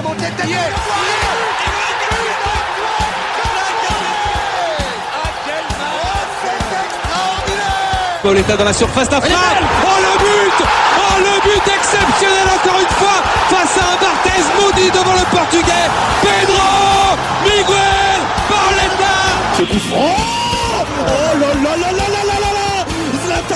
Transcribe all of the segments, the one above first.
est de. Paul est dans la surface d'affaire. Oh le but. Oh le but exceptionnel encore une fois face à un Barthez maudit devant le portugais. Pedro Miguel Pauletta. Ce Oh là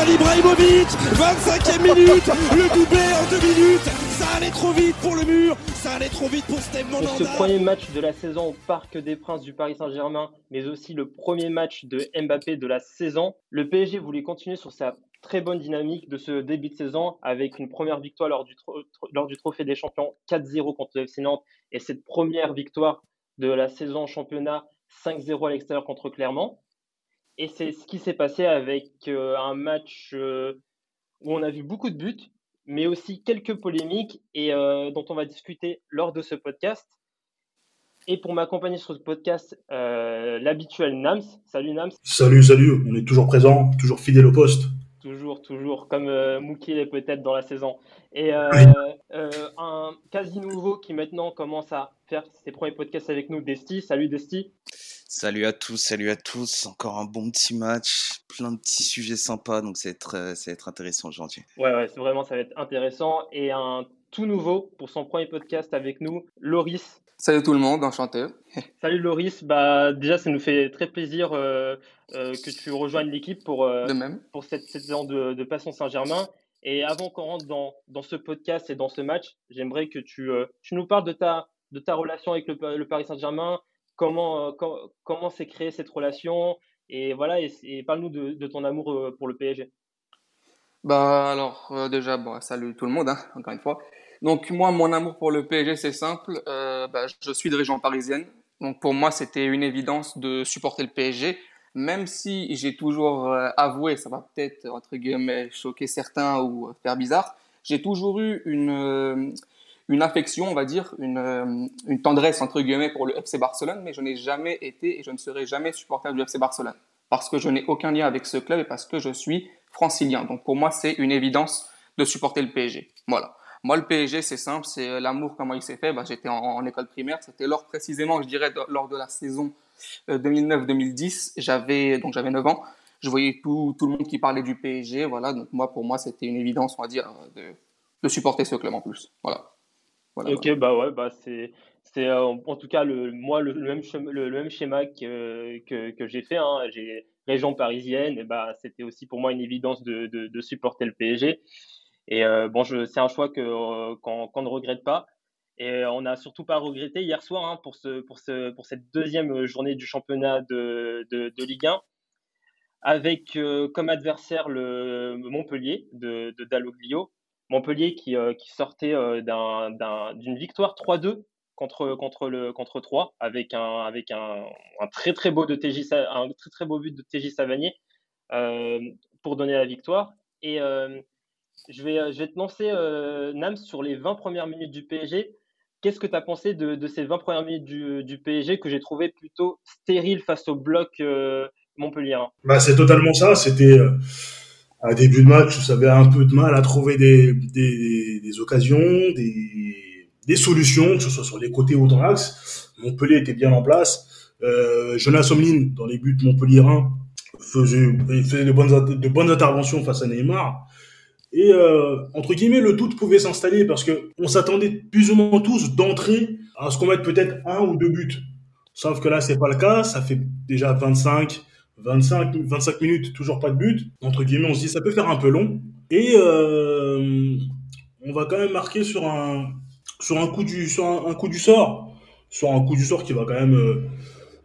Zlatan Ibrahimovic 25e minute Le doublé en deux minutes. Ça allait trop vite pour le mur Ça allait trop vite pour Steve Pour ce premier match de la saison au Parc des Princes du Paris Saint-Germain, mais aussi le premier match de Mbappé de la saison, le PSG voulait continuer sur sa très bonne dynamique de ce début de saison avec une première victoire lors du, lors du Trophée des Champions 4-0 contre le FC Nantes. Et cette première victoire de la saison en championnat 5-0 à l'extérieur contre Clermont. Et c'est ce qui s'est passé avec euh, un match euh, où on a vu beaucoup de buts, mais aussi quelques polémiques et euh, dont on va discuter lors de ce podcast. Et pour m'accompagner sur ce podcast, l'habituel Nams. Salut Nams. Salut, salut. On est toujours présent, toujours fidèle au poste. Toujours, toujours, comme euh, est peut-être dans la saison. Et un quasi nouveau qui maintenant commence à faire ses premiers podcasts avec nous, Desti. Salut Desti. Salut à tous, salut à tous. Encore un bon petit match, plein de petits sujets sympas, donc ça va être, euh, ça va être intéressant aujourd'hui. Ouais, ouais, vraiment, ça va être intéressant. Et un tout nouveau pour son premier podcast avec nous, Loris. Salut tout le monde, enchanté. Salut Loris, bah déjà ça nous fait très plaisir euh, euh, que tu rejoignes l'équipe pour, pour cette, saison de, de Passion Saint-Germain. Et avant qu'on rentre dans, dans, ce podcast et dans ce match, j'aimerais que tu, tu nous parles de ta, de ta relation avec le, le Paris Saint-Germain, comment, euh, comment s'est créée cette relation et voilà et, parle-nous de, ton amour euh, pour le PSG. Bah alors euh, déjà bon, salut tout le monde hein, encore une fois. Donc moi mon amour pour le PSG c'est simple, bah, je suis de région parisienne. Donc pour moi c'était une évidence de supporter le PSG, même si j'ai toujours avoué, ça va peut-être entre guillemets choquer certains ou faire bizarre, j'ai toujours eu une une affection, on va dire, une, euh, tendresse entre guillemets pour le FC Barcelone, mais je n'ai jamais été et je ne serai jamais supporter du FC Barcelone parce que je n'ai aucun lien avec ce club et parce que je suis francilien. Donc pour moi, c'est une évidence de supporter le PSG. Voilà. Moi, le PSG, c'est simple, c'est euh, l'amour, comment il s'est fait. Bah, J'étais en, école primaire, c'était lors précisément, je dirais, lors de la saison 2009-2010. Euh, j'avais donc j'avais 9 ans. Je voyais tout, tout le monde qui parlait du PSG. Voilà. Donc moi, pour moi, c'était une évidence, on va dire, de, de supporter ce club en plus. Voilà ok, bah ouais, bah c'est, c'est euh, en tout cas le, moi le, même, schéma, le, même schéma que, que, que j'ai fait. Hein. J'ai région parisienne, et bah c'était aussi pour moi une évidence de, de, de supporter le PSG. Et euh, bon, je, c'est un choix que euh, qu'on, ne regrette pas. Et on n'a surtout pas regretté hier soir hein, pour, ce, pour, ce, pour cette deuxième journée du championnat de, de, de Ligue 1, avec comme adversaire le Montpellier de, de Dalloglio, Montpellier qui, euh, sortait euh, d'une victoire 3-2 contre, contre, contre 3 avec un, avec un, très très beau de TJ, un très très beau but de TJ Savanier euh, pour donner la victoire. Et je, vais, je vais te lancer, Nams, sur les 20 premières minutes du PSG. Qu'est-ce que tu as pensé de, ces 20 premières minutes du, du PSG que j'ai trouvé plutôt stérile face au bloc Montpellier bah, C'est totalement ça. C'était à début de match, ça avait un peu de mal à trouver des, des, occasions, des, des, solutions, que ce soit sur les côtés ou dans l'axe. Montpellier était bien en place. Euh, Jonas Omlin, dans les buts Montpellier 1, faisait, de, bonnes, de bonnes interventions face à Neymar. Et euh, entre guillemets, le doute pouvait s'installer parce que on s'attendait plus ou moins tous d'entrer à ce qu'on mette peut-être un ou deux buts. Sauf que là, c'est pas le cas. Ça fait déjà 25, 25, 25 minutes, toujours pas de but. Entre guillemets, on se dit ça peut faire un peu long. Et euh, on va quand même marquer sur un, sur un, coup, du, sur un, coup du sort. Sur un coup du sort qui va quand même euh,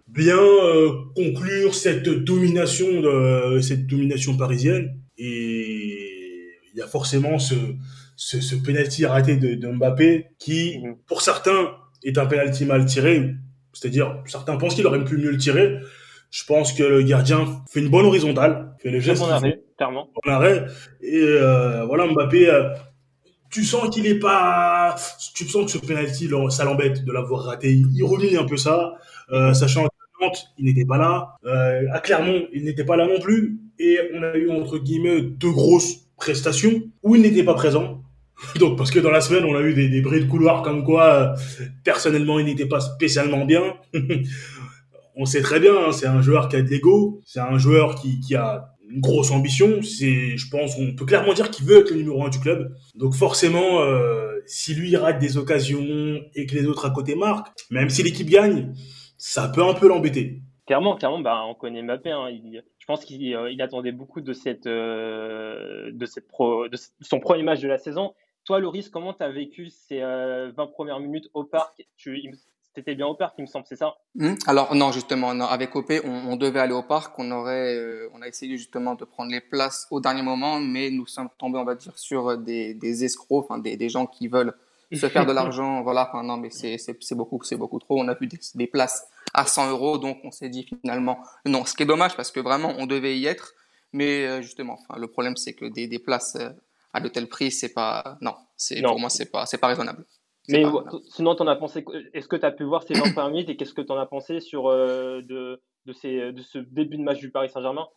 bien euh, conclure cette domination, de, cette domination parisienne. Et il y a forcément ce, ce, ce penalty raté de, de, Mbappé qui, mhm. pour certains, est un penalty mal tiré. C'est-à-dire, certains pensent qu'il aurait pu mieux le tirer. Je pense que le gardien fait une bonne horizontale, fait le geste. Bon arrêt, clairement. Bon arrêt. Et euh, voilà, Mbappé, euh, tu sens qu'il est pas. Tu sens que ce penalty, ça l'embête de l'avoir raté. Il remue un peu ça, euh, sachant que Nantes, il n'était pas là. À Clermont, il n'était pas là non plus. Et on a eu entre guillemets deux grosses prestations où il n'était pas présent. Donc, parce que dans la semaine, on a eu des, des bris de couloir comme quoi, personnellement, il n'était pas spécialement bien. on sait très bien, hein, c'est un joueur qui a de l'ego, c'est un joueur qui, a une grosse ambition. C'est, je pense, on peut clairement dire qu'il veut être le numéro un du club. Donc forcément, euh, si lui rate des occasions et que les autres à côté marquent, même si l'équipe gagne, ça peut un peu l'embêter. Clairement, clairement, bah, on connaît Mbappé. Hein, je pense qu'il euh, attendait beaucoup de cette, euh, pro, de son premier match de la saison. Toi, Loris, comment tu vécu ces 20 premières minutes au parc? C'était bien au parc, il me semble, c'est ça? Hmm? Alors non, justement, avec OP, on, devait aller au parc. On aurait, euh, on a essayé justement de prendre les places au dernier moment, mais nous sommes tombés, on va dire, sur des, des escrocs, enfin des, des, gens qui veulent se faire de l'argent. voilà, enfin non, mais c'est beaucoup, c'est beaucoup trop. On a vu des, places à 100 euros, donc on s'est dit finalement non. Ce qui est dommage parce que vraiment on devait y être, mais euh, justement, enfin le problème c'est que des, des places euh, à de tel prix, c'est pas, non, c'est pour moi c'est pas, c'est pas raisonnable. Mais sinon, t'en as pensé. Est-ce que tu as pu voir ces 20 premières minutes et qu'est-ce que tu en as pensé sur euh, de, de, ces, de ce début de match du Paris Saint-Germain?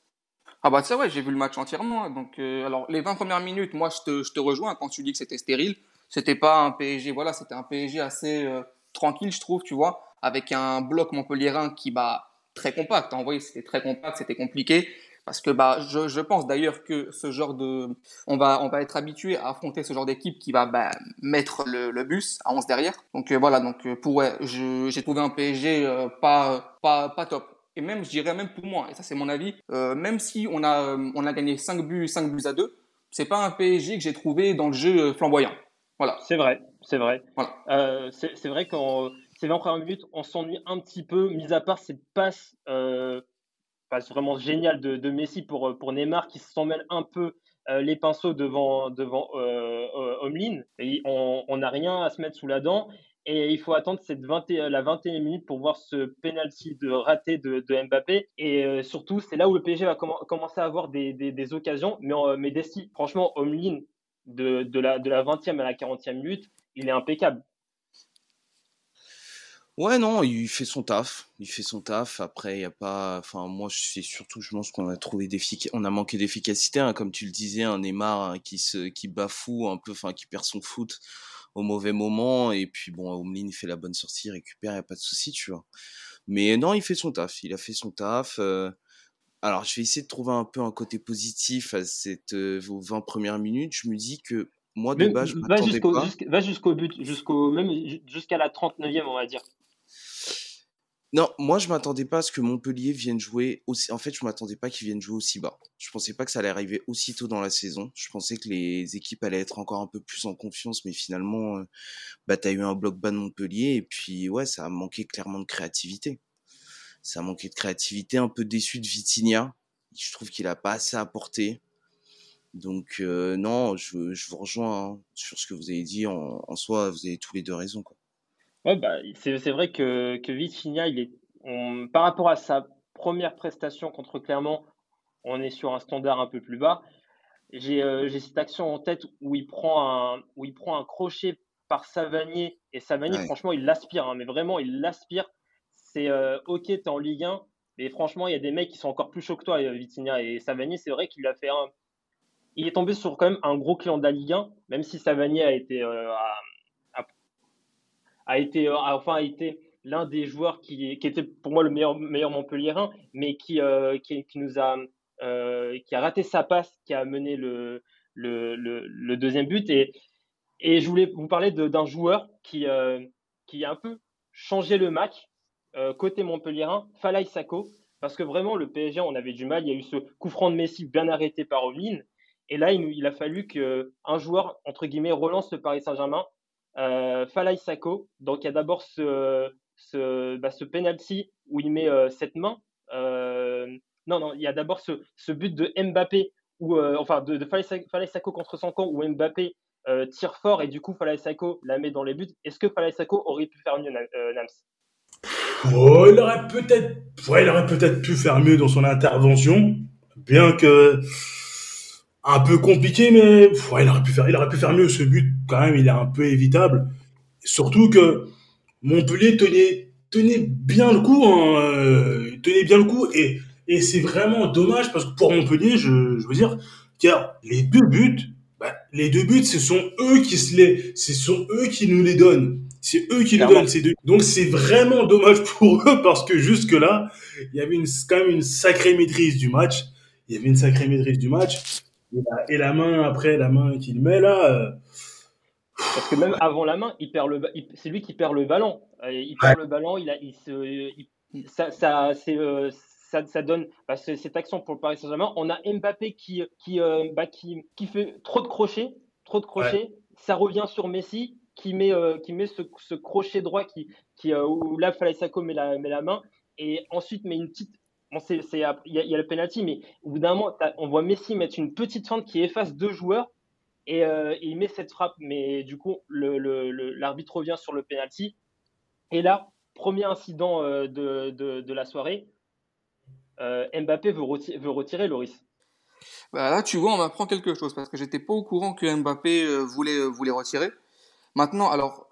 Ah bah c'est vrai, j'ai vu le match entièrement. Donc euh, alors les 20 premières minutes, moi je te, je te rejoins quand tu dis que c'était stérile. C'était pas un PSG, voilà, c'était un PSG assez euh, tranquille, je trouve, tu vois, avec un bloc montpelliérain qui bah très compact. En vrai, c'était très compact, c'était compliqué. Parce que bah, je, je pense d'ailleurs que ce genre de, on va, on va être habitué à affronter ce genre d'équipe qui va bah, mettre le, le, bus à 11 derrière. Donc euh, voilà, donc euh, pour ouais, j'ai trouvé un PSG euh, pas, pas, pas top. Et même, je dirais même pour moi, et ça c'est mon avis, même si on a, on a gagné 5 buts, 5 buts à 2, c'est pas un PSG que j'ai trouvé dans le jeu flamboyant. Voilà. C'est vrai, c'est vrai. Voilà. c'est vrai qu'en ces 20 premières minutes, on s'ennuie un petit peu, mis à part ces passes c'est vraiment génial de, Messi pour, euh, pour Neymar qui s'en mêle un peu euh, les pinceaux devant, devant euh, euh on n'a rien à se mettre sous la dent. Et il faut attendre cette 20, la 21 minutes pour voir ce penalty de raté de, Mbappé. Et surtout, c'est là où le PSG va commencer à avoir des, des, des occasions. Mais, mais Desti, franchement, Omlin, de, de, la, de la 20e à la 40e minute, il est impeccable. Ouais, non, il fait son taf. Il fait son taf. Après, il y a pas. Enfin, moi, c'est surtout, je pense qu'on a trouvé on a manqué d'efficacité, hein, comme tu le disais, un Neymar hein, qui se, qui bafoue un peu, enfin, qui perd son foot au mauvais moment. Et puis, bon, Omlin, il fait la bonne sortie, il récupère, il y a pas de souci, tu vois. Mais non, il fait son taf. Il a fait son taf. Euh. Alors, je vais essayer de trouver un peu un côté positif à cette, euh, vos 20 premières minutes. Je me dis que moi, de base, je m'attendais pas. va jusqu'au but, jusqu'au, même jusqu'à la 39e, on va dire. Non, moi je m'attendais pas à ce que Montpellier vienne jouer aussi. En fait, je m'attendais pas qu'ils viennent jouer aussi bas. Je pensais pas que ça allait arriver aussitôt dans la saison. Je pensais que les équipes allaient être encore un peu plus en confiance, mais finalement, euh, bah t'as eu un bloc bas de Montpellier et puis ouais, ça a manqué clairement de créativité. Ça a manqué de créativité, un peu déçu de Vitinha. Je trouve qu'il a pas assez apporté. Donc euh, non, je, je vous rejoins hein, sur ce que vous avez dit. En, en soi, vous avez tous les deux raison. Quoi. Ouais, bah, c'est, c'est vrai que, que Vitinha, il est, par rapport à sa première prestation contre Clermont, on est sur un standard un peu plus bas. J'ai, euh, j'ai cette action en tête où il prend un, où il prend un crochet par Savanier et Savanier, franchement, il l'aspire, hein, mais vraiment, il l'aspire. C'est euh, ok, t'es en Ligue 1, mais franchement, il y a des mecs qui sont encore plus chauds que toi, euh, Vitinha et Savanier. C'est vrai qu'il a fait un, il est tombé sur quand même un gros client de la Ligue 1, même si Savanier a été euh, a été, euh, enfin, a été l'un des joueurs qui, qui, était pour moi le meilleur, meilleur Montpellierin, mais qui, euh, qui, qui, nous a, euh, qui a raté sa passe, qui a mené le, le, le, deuxième but. Et, et je voulais vous parler d'un joueur qui, qui a un peu changé le match côté Montpellierin, Falaï Sako, parce que vraiment le PSG, on avait du mal. Il y a eu ce coup franc de Messi bien arrêté par Ovin. Et là, il, il a fallu qu'un joueur, entre guillemets, relance le Paris Saint-Germain euh, Falai Sako. Donc il y a d'abord ce, ce, bah, penalty où il met euh, cette main. Euh, non, non, il y a d'abord ce, but de Mbappé, ou enfin de, de Falai Sako contre son camp où Mbappé tire fort et du coup Falai Sako la met dans les buts. Est-ce que Falai Sako aurait pu faire mieux, Nams? Oh, il aurait peut-être, ouais, peut-être pu faire mieux dans son intervention, bien que un peu compliqué, mais il aurait pu faire, il aurait pu faire mieux. Ce but, quand même, il est un peu évitable. Surtout que Montpellier tenait, tenait bien le coup, hein, euh, tenait bien le coup, et, et c'est vraiment dommage parce que pour Montpellier, je, je veux dire, car les deux buts, bah, les deux buts, ce sont eux qui se les, ce sont eux qui nous les donnent. C'est eux qui nous donnent ces deux. Donc c'est vraiment dommage pour eux parce que jusque là, il y avait une, quand même une sacrée maîtrise du match. Il y avait une sacrée maîtrise du match. Et la, main après, la main qu'il met là. Euh, parce que même avant la main, il perd le, c'est lui qui perd le ballon. Euh, il perd le ballon, il a, il se, ça, ça, c'est, euh, ça, ça, donne bah, cette action pour le Paris Saint-Germain. On a Mbappé qui, qui, bah, qui, qui, fait trop de crochets, trop de crochets. Ça revient sur Messi qui met, qui met ce, ce, crochet droit qui, qui où là Falaisako met la, met la main et ensuite met une petite Bon, il y, a le penalty, mais au bout d'un moment, on voit Messi mettre une petite fente qui efface deux joueurs et, euh, il met cette frappe. Mais du coup, l'arbitre revient sur le penalty. Et là, premier incident euh, de, la soirée, euh, Mbappé veut, retirer, veut retirer Loris. Bah là, tu vois, on m'apprend quelque chose parce que j'étais pas au courant que Mbappé voulait, voulait retirer. Maintenant, alors,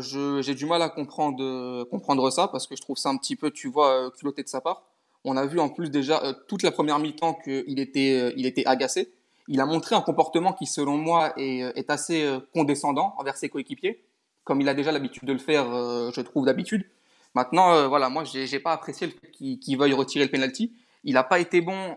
j'ai du mal à comprendre, comprendre ça parce que je trouve ça un petit peu, tu vois, culotté de sa part. On a vu en plus déjà toute la première mi-temps qu'il était, il était agacé. Il a montré un comportement qui, selon moi, est, euh, est assez condescendant envers ses coéquipiers, comme il a déjà l'habitude de le faire, je trouve, d'habitude. Maintenant, voilà, moi, j'ai, j'ai pas apprécié le fait qu'il, veuille retirer le penalty. Il n'a pas été bon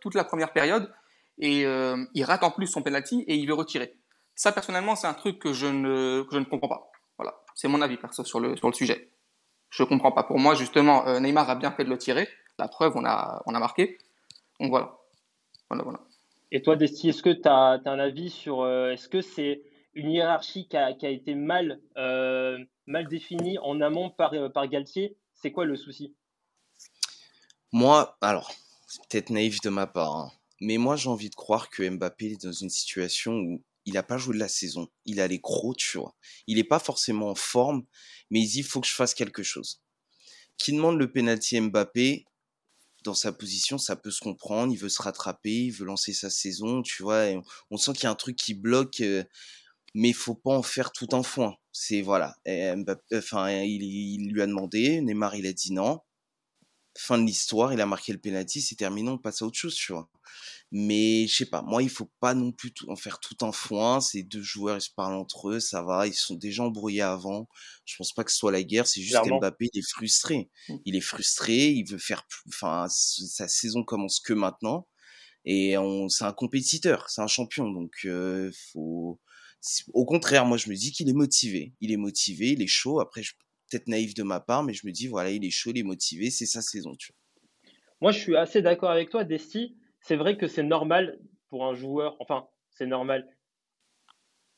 toute la première période et il rate en plus son penalty et il veut retirer. Ça, personnellement, c'est un truc que je ne, que je ne comprends pas. Voilà, c'est mon avis perso sur le, sur le sujet. Je comprends pas. Pour moi, justement, Neymar a bien fait de le tirer. La preuve, on a, on a marqué. Donc voilà. Voilà, voilà. Et toi, Desti, est-ce que tu as, un avis sur. Euh, est-ce que c'est une hiérarchie qui a, été mal, euh, mal définie en amont par, euh, par Galtier? C'est quoi le souci? Moi, alors, c'est peut-être naïf de ma part, hein, mais moi j'ai envie de croire que Mbappé est dans une situation où il n'a pas joué de la saison. Il a les crocs, tu vois. Il n'est pas forcément en forme, mais il dit il faut que je fasse quelque chose. Qui demande le penalty Mbappé dans sa position, ça peut se comprendre. Il veut se rattraper, il veut lancer sa saison, tu vois. on, sent qu'il y a un truc qui bloque, euh, mais faut pas en faire tout un foin. C'est voilà. enfin, il, il, lui a demandé, Neymar, il a dit non. Fin de l'histoire, il a marqué le penalty, c'est terminé, on passe à autre chose, tu vois. Mais je sais pas, moi il faut pas non plus en faire tout un foin. Ces deux joueurs ils se parlent entre eux, ça va, ils sont déjà embrouillés avant. Je pense pas que ce soit la guerre, c'est juste qu'Mbappé il est frustré. Mmh. Il est frustré, il veut faire, enfin sa saison commence que maintenant et on, c'est un compétiteur, c'est un champion, donc euh, faut. Au contraire, moi je me dis qu'il est motivé, il est motivé, il est chaud. Après, je peut-être naïf de ma part, mais je me dis voilà, il est chaud, il est motivé, c'est sa saison, tu vois. Moi, je suis assez d'accord avec toi, Desti c'est vrai que c'est normal pour un joueur, enfin, c'est normal.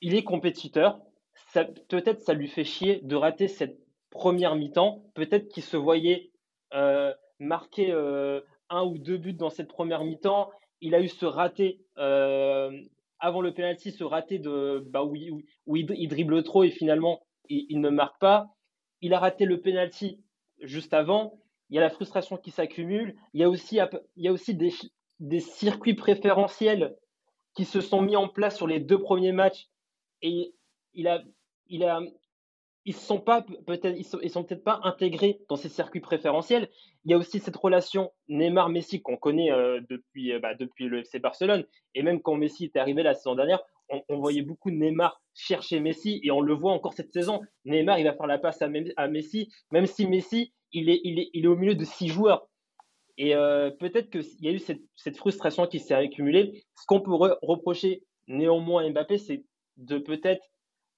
Il est compétiteur. Peut-être ça lui fait chier de rater cette première mi-temps. Peut-être qu'il se voyait euh, marquer euh, un ou deux buts dans cette première mi-temps. Il a eu ce raté euh, avant le penalty, ce raté de bah, où, il, dribble trop et finalement il, ne marque pas. Il a raté le penalty juste avant. Il y a la frustration qui s'accumule. Il y a aussi, il y a aussi des, des circuits préférentiels qui se sont mis en place sur les deux premiers matchs et il a, il a, ils sont peut-être, ils sont, peut-être pas intégrés dans ces circuits préférentiels. Il y a aussi cette relation Neymar-Messi qu'on connaît euh, depuis, euh, bah, depuis le FC Barcelone et même quand Messi était arrivé la saison dernière, on, voyait beaucoup Neymar chercher Messi et on le voit encore cette saison. Neymar, il va faire la passe à, Messi, même si Messi, il est, il est, il est au milieu de six joueurs. Et euh, peut-être qu'il y a eu cette, frustration qui s'est accumulée. Ce qu'on peut reprocher néanmoins à Mbappé, c'est de peut-être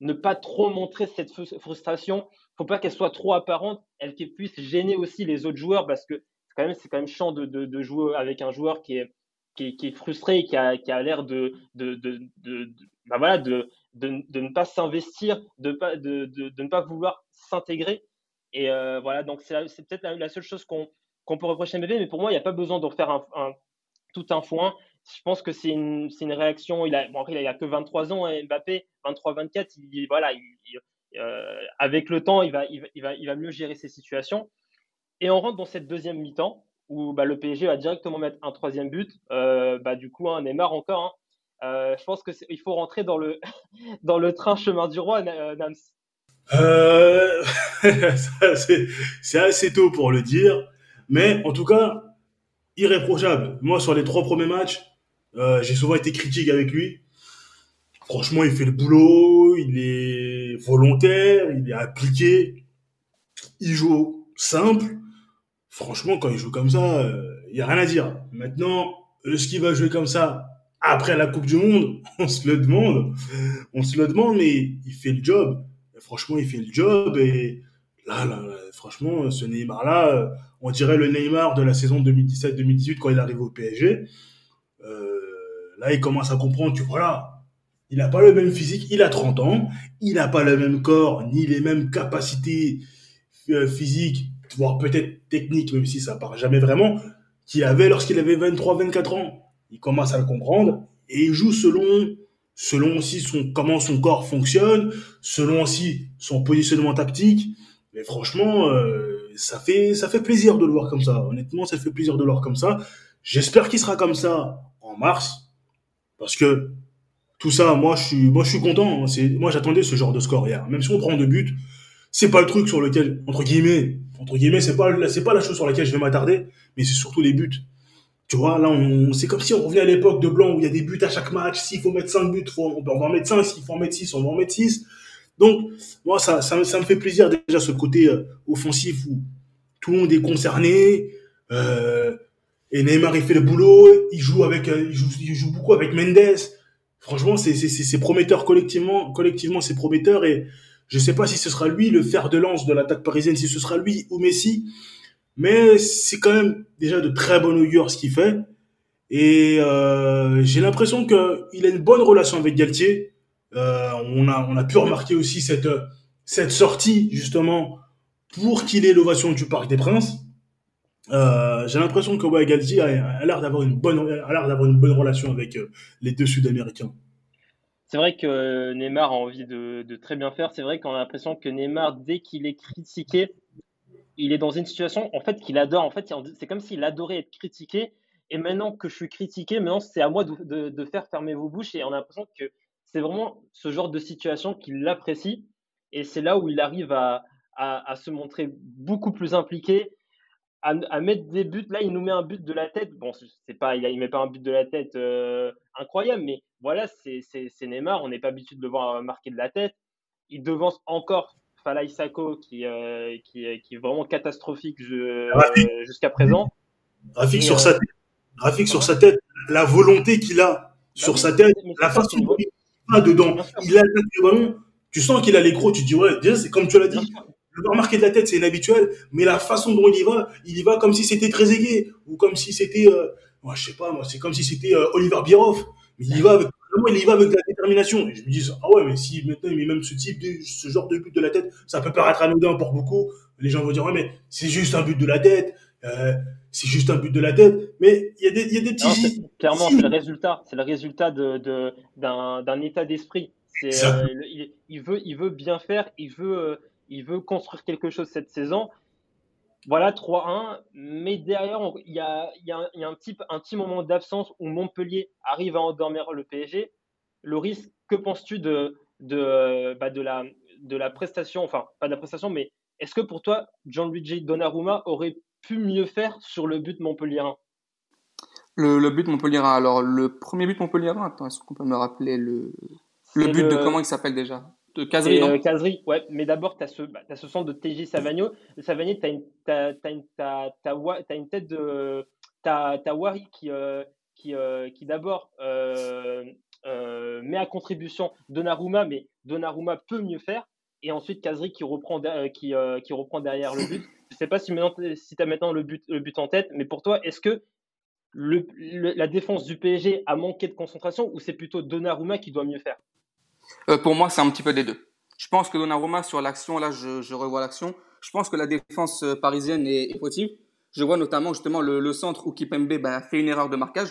ne pas trop montrer cette frustration. Il ne faut pas qu'elle soit trop apparente, elle puisse gêner aussi les autres joueurs parce que c'est quand même, c'est même chiant de, jouer avec un joueur qui est, qui est, frustré qui a, qui a l'air de, de, bah voilà, de, de, ne pas s'investir, de, pas, de, ne pas vouloir s'intégrer. Et euh, voilà, donc c'est, peut-être la, seule chose qu'on qu'on peut reprocher à Mbappé, mais pour moi, il n'y a pas besoin d'en faire un, tout un foin. Je pense que c'est une, une, réaction. Il a, bon, il a que 23 ans, hein, Mbappé, 23-24. Il, voilà, euh, avec le temps, il va, il, va, il va mieux gérer ses situations. Et on rentre dans cette deuxième mi-temps où bah, le PSG va directement mettre un troisième but. Euh, bah, du coup, hein, Neymar encore. Hein. Euh, je pense qu'il faut rentrer dans le, train chemin du roi, Nams. c'est assez tôt pour le dire. Mais en tout cas, irréprochable. Moi, sur les trois premiers matchs, euh, j'ai souvent été critique avec lui. Franchement, il fait le boulot, il est volontaire, il est appliqué, il joue simple. Franchement, quand il joue comme ça, il y a rien à dire. Maintenant, est-ce qu'il va jouer comme ça après la Coupe du Monde On se le demande. On se le demande, mais il fait le job. franchement, il fait le job et là, franchement, ce Neymar-là, on dirait le Neymar de la saison 2017-2018 quand il arrive au PSG. Euh, là, il commence à comprendre que voilà, il n'a pas le même physique, il a 30 ans, il n'a pas le même corps, ni les mêmes capacités euh, physiques, voire peut-être techniques, même si ça part jamais vraiment, qu'il avait lorsqu'il avait 23-24 ans. Il commence à le comprendre et il joue selon selon aussi son comment son corps fonctionne, selon aussi son positionnement tactique. Mais franchement, euh, ça fait ça fait plaisir de le voir comme ça. Honnêtement, ça fait plaisir de le voir comme ça. J'espère qu'il sera comme ça en mars, parce que tout ça, moi je suis moi je suis content. C'est moi j'attendais ce genre de score hier. Même si on prend deux buts, c'est pas le truc sur lequel entre guillemets entre guillemets c'est pas c'est pas la chose sur laquelle je vais m'attarder, mais c'est surtout les buts. Tu vois, là, c'est comme si on revenait à l'époque de Blanc où il y a des buts à chaque match. S'il faut mettre 5 buts, on va en mettre 5. S'il faut en mettre 6, on va en mettre 6. Donc, moi, ça, ça, ça me fait plaisir déjà ce côté euh, offensif où tout le monde est concerné. Euh, et Neymar, il fait le boulot. Il joue avec, euh, il joue, il joue beaucoup avec Mendes. Franchement, c'est, c'est, c'est prometteur collectivement. Collectivement, c'est prometteur. Et je sais pas si ce sera lui le fer de lance de l'attaque parisienne, si ce sera lui ou Messi. Mais c'est quand même déjà de très bon augure ce qu'il fait. Et euh, j'ai l'impression qu'il a une bonne relation avec Galtier. Euh, on, a, pu remarquer aussi cette, sortie, justement, pour qu'il ait l'ovation du Parc des Princes. Euh, j'ai l'impression que Galtier a, l'air d'avoir une bonne relation avec les deux Sud-Américains. C'est vrai que Neymar a envie de, très bien faire. C'est vrai qu'on a l'impression que Neymar, dès qu'il est critiqué, il est dans une situation en fait qu'il adore. En fait, c'est comme s'il adorait être critiqué. Et maintenant que je suis critiqué, maintenant c'est à moi de, faire fermer vos bouches. Et on a l'impression que c'est vraiment ce genre de situation qu'il apprécie. Et c'est là où il arrive à, se montrer beaucoup plus impliqué, à, mettre des buts. Là, il nous met un but de la tête. Bon, c'est pas, il, ne met pas un but de la tête euh, incroyable, mais voilà, c'est Neymar. On n'est pas habitué de le voir marquer de la tête. Il devance encore Falaï Sako qui, euh, qui, qui, est vraiment catastrophique jusqu'à présent. Graphique sur, sa euh, tête. Graphique sur sa tête, la volonté qu'il a bah sur sa tête, la façon dont il va dedans, il a le ballon, tu sens qu'il a les gros, tu dis ouais, c'est comme tu l'as dit, le marquer de la tête c'est inhabituel, mais la façon dont il y va, il y va comme si c'était très aigué, ou comme si c'était, euh, moi je sais pas, moi c'est comme si c'était Oliver Bierhoff, mais il y va avec il y va avec la détermination. Et je me dis, ah ouais, mais si maintenant il met même ce type, de, ce genre de but de la tête, ça peut paraître anodin pour beaucoup. Les gens vont dire, ouais, mais c'est juste un but de la tête. Euh, c'est juste un but de la tête. Mais il y a des, y a des petits. clairement, c'est le résultat. C'est le résultat de, de, d'un, état d'esprit. Euh, il, veut, il veut bien faire. Il veut, euh, il veut construire quelque chose cette saison. Voilà, 3-1. Mais derrière, il y a, un, petit, un petit moment d'absence où Montpellier arrive à endormir le PSG. Loris, que penses-tu de, de, bah, de, la, de la prestation Enfin, pas de la prestation, mais est-ce que pour toi, Gianluigi Donnarumma aurait pu mieux faire sur le but Montpellier le, le, but Montpellier alors le premier but Montpellier attends, est-ce qu'on peut me rappeler le, le but de comment il s'appelle déjà? De Casery, non? euh, ouais. Mais d'abord, tu as, ce, bah, ce centre de TJ Savagno. Savagno, tu as, une, une tête de. Tu as, Wari qui, euh, qui, euh, qui d'abord met à contribution Donnarumma, mais Donnarumma peut mieux faire. Et ensuite, Kazri qui reprend, qui, qui reprend derrière le but. Je ne sais pas si, si tu as maintenant le but, le but en tête, mais pour toi, est-ce que le, la défense du PSG a manqué de concentration ou c'est plutôt Donnarumma qui doit mieux faire? Euh, pour moi, c'est un petit peu des deux. Je pense que Donnarumma, sur l'action, là, je, je revois l'action. Je pense que la défense euh, parisienne est, est fautive. Je vois notamment justement le, le centre où Kipembe ben, fait une erreur de marquage,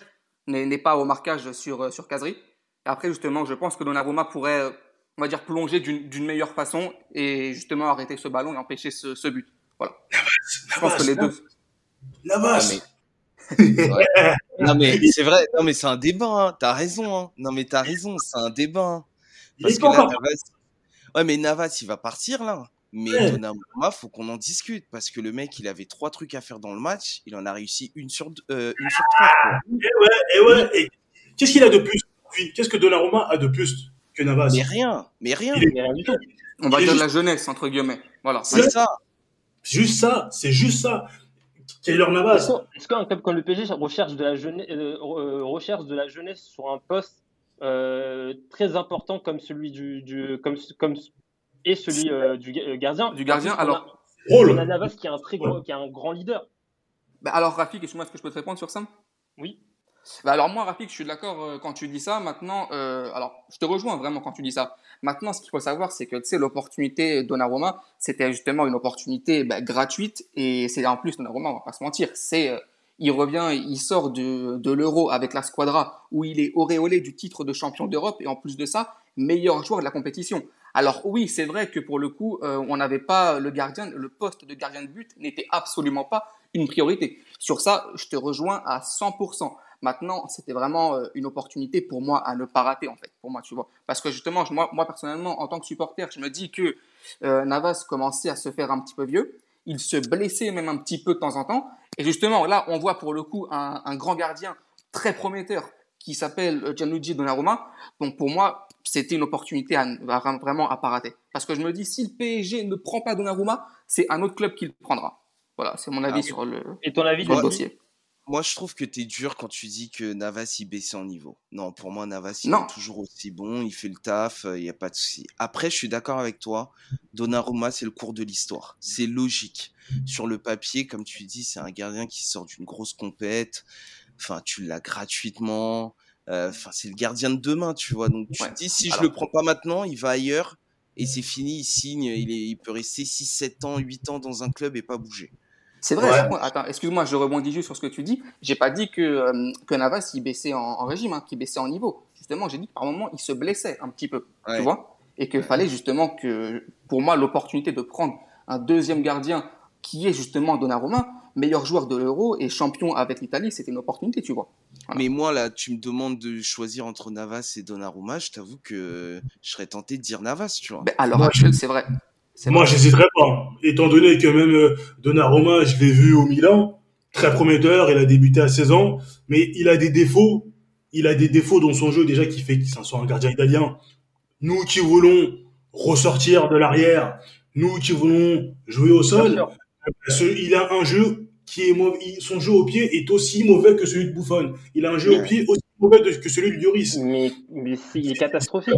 n'est pas au marquage sur, euh, sur Kazri. Et après, justement, je pense que Donnarumma pourrait, on va dire, plonger d'une meilleure façon et justement arrêter ce ballon et empêcher ce, ce but. Voilà. je pense que les deux. La base. Ah, non mais c'est vrai, non mais c'est un débat, hein. t'as raison, hein. non mais t'as raison, c'est un débat. Hein. Parce que là, Navas... Ouais, mais Navas, il va partir là. Mais ouais. Donnarumma, faut qu'on en discute parce que le mec, il avait trois trucs à faire dans le match, il en a réussi une sur euh, sur trois. Et ouais, et ouais. Et qu'est-ce qu'il a de plus Qu'est-ce que Donnarumma a de plus que Navas? Mais rien, mais rien. Il est- Mais rien du tout. On va Il dire de juste- la jeunesse, entre guillemets. Voilà. C'est ça. Juste ça, c'est juste ça. Est-ce Navas, est-ce qu'un club comme le PSG recherche de la jeunesse, euh, euh, recherche de la jeunesse sur un poste très important comme celui du, du comme comme et celui euh, du euh, gardien Du gardien, on a- alors- on a Navas qui est un très gros, qui est un grand leader. Bah, alors, Rafik, excuse-moi, est-ce que je peux te répondre sur ça? Oui. Bah alors moi, Rafik, je suis d'accord euh, quand tu dis ça. Maintenant, euh, alors je te rejoins vraiment quand tu dis ça. Maintenant, ce qu'il faut savoir, c'est que tu sais, l'opportunité Donnarumma, c'était justement une opportunité bah, gratuite et c'est en plus Donnarumma, on va pas se mentir, c'est euh, il revient, il sort de, de l'Euro avec la Squadra où il est auréolé du titre de champion d'Europe et en plus de ça, meilleur joueur de la compétition. Alors oui, c'est vrai que pour le coup, euh, on n'avait pas le gardien, le poste de gardien de but n'était absolument pas une priorité. Sur ça, je te rejoins à 100%. Maintenant, c'était vraiment euh, une opportunité pour moi à ne pas rater, en fait, pour moi, tu vois. Parce que justement, moi, moi personnellement, en tant que supporter, je me dis que euh, Navas commençait à se faire un petit peu vieux. Il se blessait même un petit peu de temps en temps. Et justement, là, on voit pour le coup un, un grand gardien très prometteur qui s'appelle euh, Gianluigi Donnarumma. Donc pour moi, c'était une opportunité à, à- vraiment à pas rater. Parce que je me dis, si le PSG ne prend pas Donnarumma, c'est un autre club qui le prendra. Voilà, c'est mon avis oui. sur le, Et ton avis sur le dossier. Moi, je trouve que t'es dur quand tu dis que Navas il baissait en niveau. Non, pour moi, Navas il Non. est toujours aussi bon, il fait le taf, il y a pas de souci. Après, je suis d'accord avec toi. Donnarumma, c'est le cours de l'histoire. C'est logique. Sur le papier, comme tu dis, c'est un gardien qui sort d'une grosse compète. Enfin, tu l'as gratuitement. Euh, Enfin, c'est le gardien de demain, tu vois. Donc, tu Ouais. te dis, si Alors- je le prends pas maintenant, il va ailleurs et c'est fini. Il signe. Il, est, il peut rester 6, 7 ans, 8 ans dans un club et pas bouger. C'est vrai, Ouais. attends, excuse-moi, je rebondis juste sur ce que tu dis. J'ai pas dit que, euh, que Navas il baissait en, en régime, hein, qu'il baissait en niveau. Justement, j'ai dit que par moment il se blessait un petit peu, Ouais. tu vois, et qu'il fallait justement que, pour moi, l'opportunité de prendre un deuxième gardien qui est justement Donnarumma, meilleur joueur de l'Euro et champion avec l'Italie, c'était une opportunité, tu vois. Voilà. Mais moi, là, tu me demandes de choisir entre Navas et Donnarumma, je t'avoue que je serais tenté de dire Navas, tu vois. Ben, à l'heure Moi, actuelle, c'est vrai. Moi, j'hésiterais pas. Étant donné que même euh, Donnarumma, je l'ai vu au Milan, très prometteur, il a débuté à 16 ans, mais il a des défauts. Il a des défauts dans son jeu déjà qui fait qu'il soit un gardien italien. Nous qui voulons ressortir de l'arrière, nous qui voulons jouer au sol, il a un jeu qui est mauvais. Son jeu au pied est aussi mauvais que celui de Buffon. Il a un jeu au pied aussi mauvais que celui de Lloris. Mais, mais c'est il est catastrophique.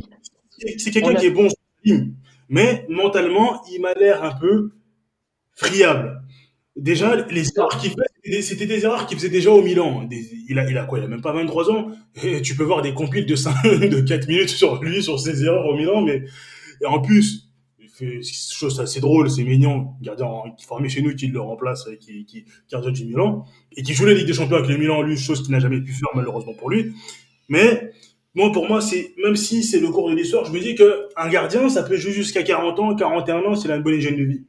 C'est quelqu'un a- qui est bon sur la ligne. Mais mentalement, il m'a l'air un peu friable. Déjà, les erreurs qu'il fait, c'était des- erreurs qu'il faisait déjà au Milan. Il, a, il a quoi Il a même pas 23 ans. Et tu peux voir des compiles de, 5, de 4 minutes sur lui, sur ses erreurs au Milan. Mais et en plus, chose assez drôle, c'est mignon. Gardien formé chez nous, qui le remplace, euh, qui, qui gardien du Milan. Et qui joue la Ligue des Champions avec le Milan, lui, chose qu'il n'a jamais pu faire malheureusement pour lui. Mais moi, pour moi, c'est même si c'est le cours de l'histoire, je me dis que un gardien, ça peut jouer jusqu'à 40 ans, 41 ans, s'il a une bonne hygiène de vie.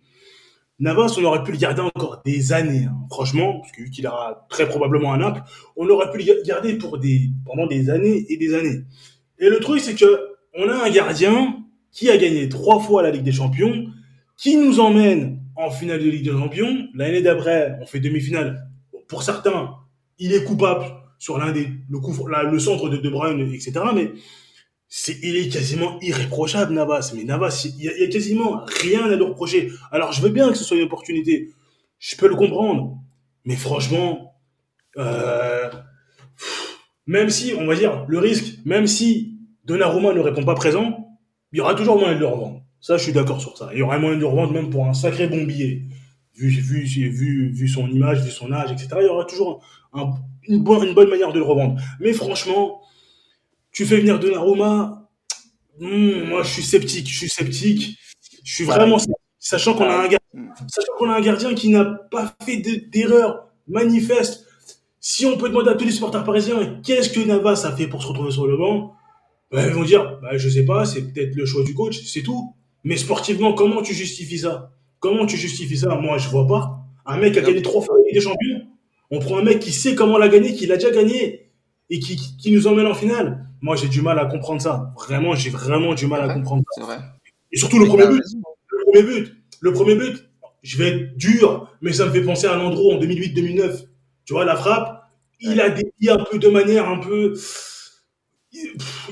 Navas, on aurait pu le garder encore des années, hein, franchement, parce que vu qu'il aura très probablement un Naples, on aurait pu le garder pour des, pendant des années et des années. Et le truc, c'est que on a un gardien qui a gagné trois fois la Ligue des Champions, qui nous emmène en finale de Ligue des Champions. L'année d'après, on fait demi-finale. Pour certains, il est coupable sur l'un des le, la- le centre de De Bruyne, etc. Mais c'est, il est quasiment irréprochable, Navas. Mais Navas, il y, a, il y a quasiment rien à lui reprocher. Alors, je veux bien que ce soit une opportunité. Je peux le comprendre. Mais franchement, euh, même si, on va dire, le risque, même si Donnarumma ne répond pas présent, il y aura toujours moyen de le revendre. Ça, je suis d'accord sur ça. Il y aura moyen de le revendre même pour un sacré bon billet. Vu, vu, vu, vu son image, vu son âge, etc. Il y aura toujours un- une, bonne, une bonne manière de le revendre. Mais franchement, tu fais venir Donnarumma, hmm, moi je suis sceptique, je suis sceptique, je suis vraiment sceptique, sachant qu'on a un gardien, Mm. sachant qu'on a un gardien qui n'a pas fait de- d'erreur manifeste. Si on peut demander à tous les supporters parisiens qu'est-ce que Navas a fait pour se retrouver sur le banc, ben, ils vont dire, bah, je sais pas, c'est peut-être le choix du coach, c'est tout. Mais sportivement, comment tu justifies ça? Comment tu justifies ça? Moi, je vois pas. Un mec a gagné trois fois des Champions. On prend un mec qui sait comment la gagner, qui l'a déjà gagné et qui, nous emmène en finale. Moi, j'ai du mal à comprendre ça. Vraiment, j'ai vraiment du mal à comprendre ça. C'est vrai. Et surtout le premier but. Le premier but. Le premier but. Je vais être dur, mais ça me fait penser à Landreau en 2008-2009. Tu vois, la frappe, il a dévié un peu de manière un peu.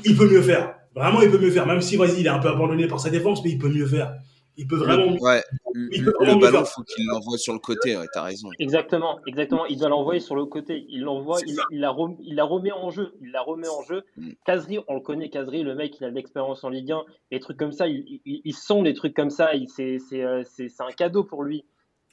Il peut mieux faire. Vraiment, il peut mieux faire. Même si, vas-y, il est un peu abandonné par sa défense, mais il peut mieux faire. Il peut vraiment. Ouais, Il le, peut vraiment le ballon, faut qu'il l'envoie sur le côté, ouais, t'as raison. Exactement, exactement. Il doit l'envoyer sur le côté. Il l'envoie, il, la rem- il la remet en jeu. Il la remet en jeu. Mm. Kazri, on le connaît, Kazri, le mec, il a de l'expérience en Ligue 1. Les trucs comme ça, il, il, il sent les trucs comme ça. C'est euh, c'est- un cadeau pour lui.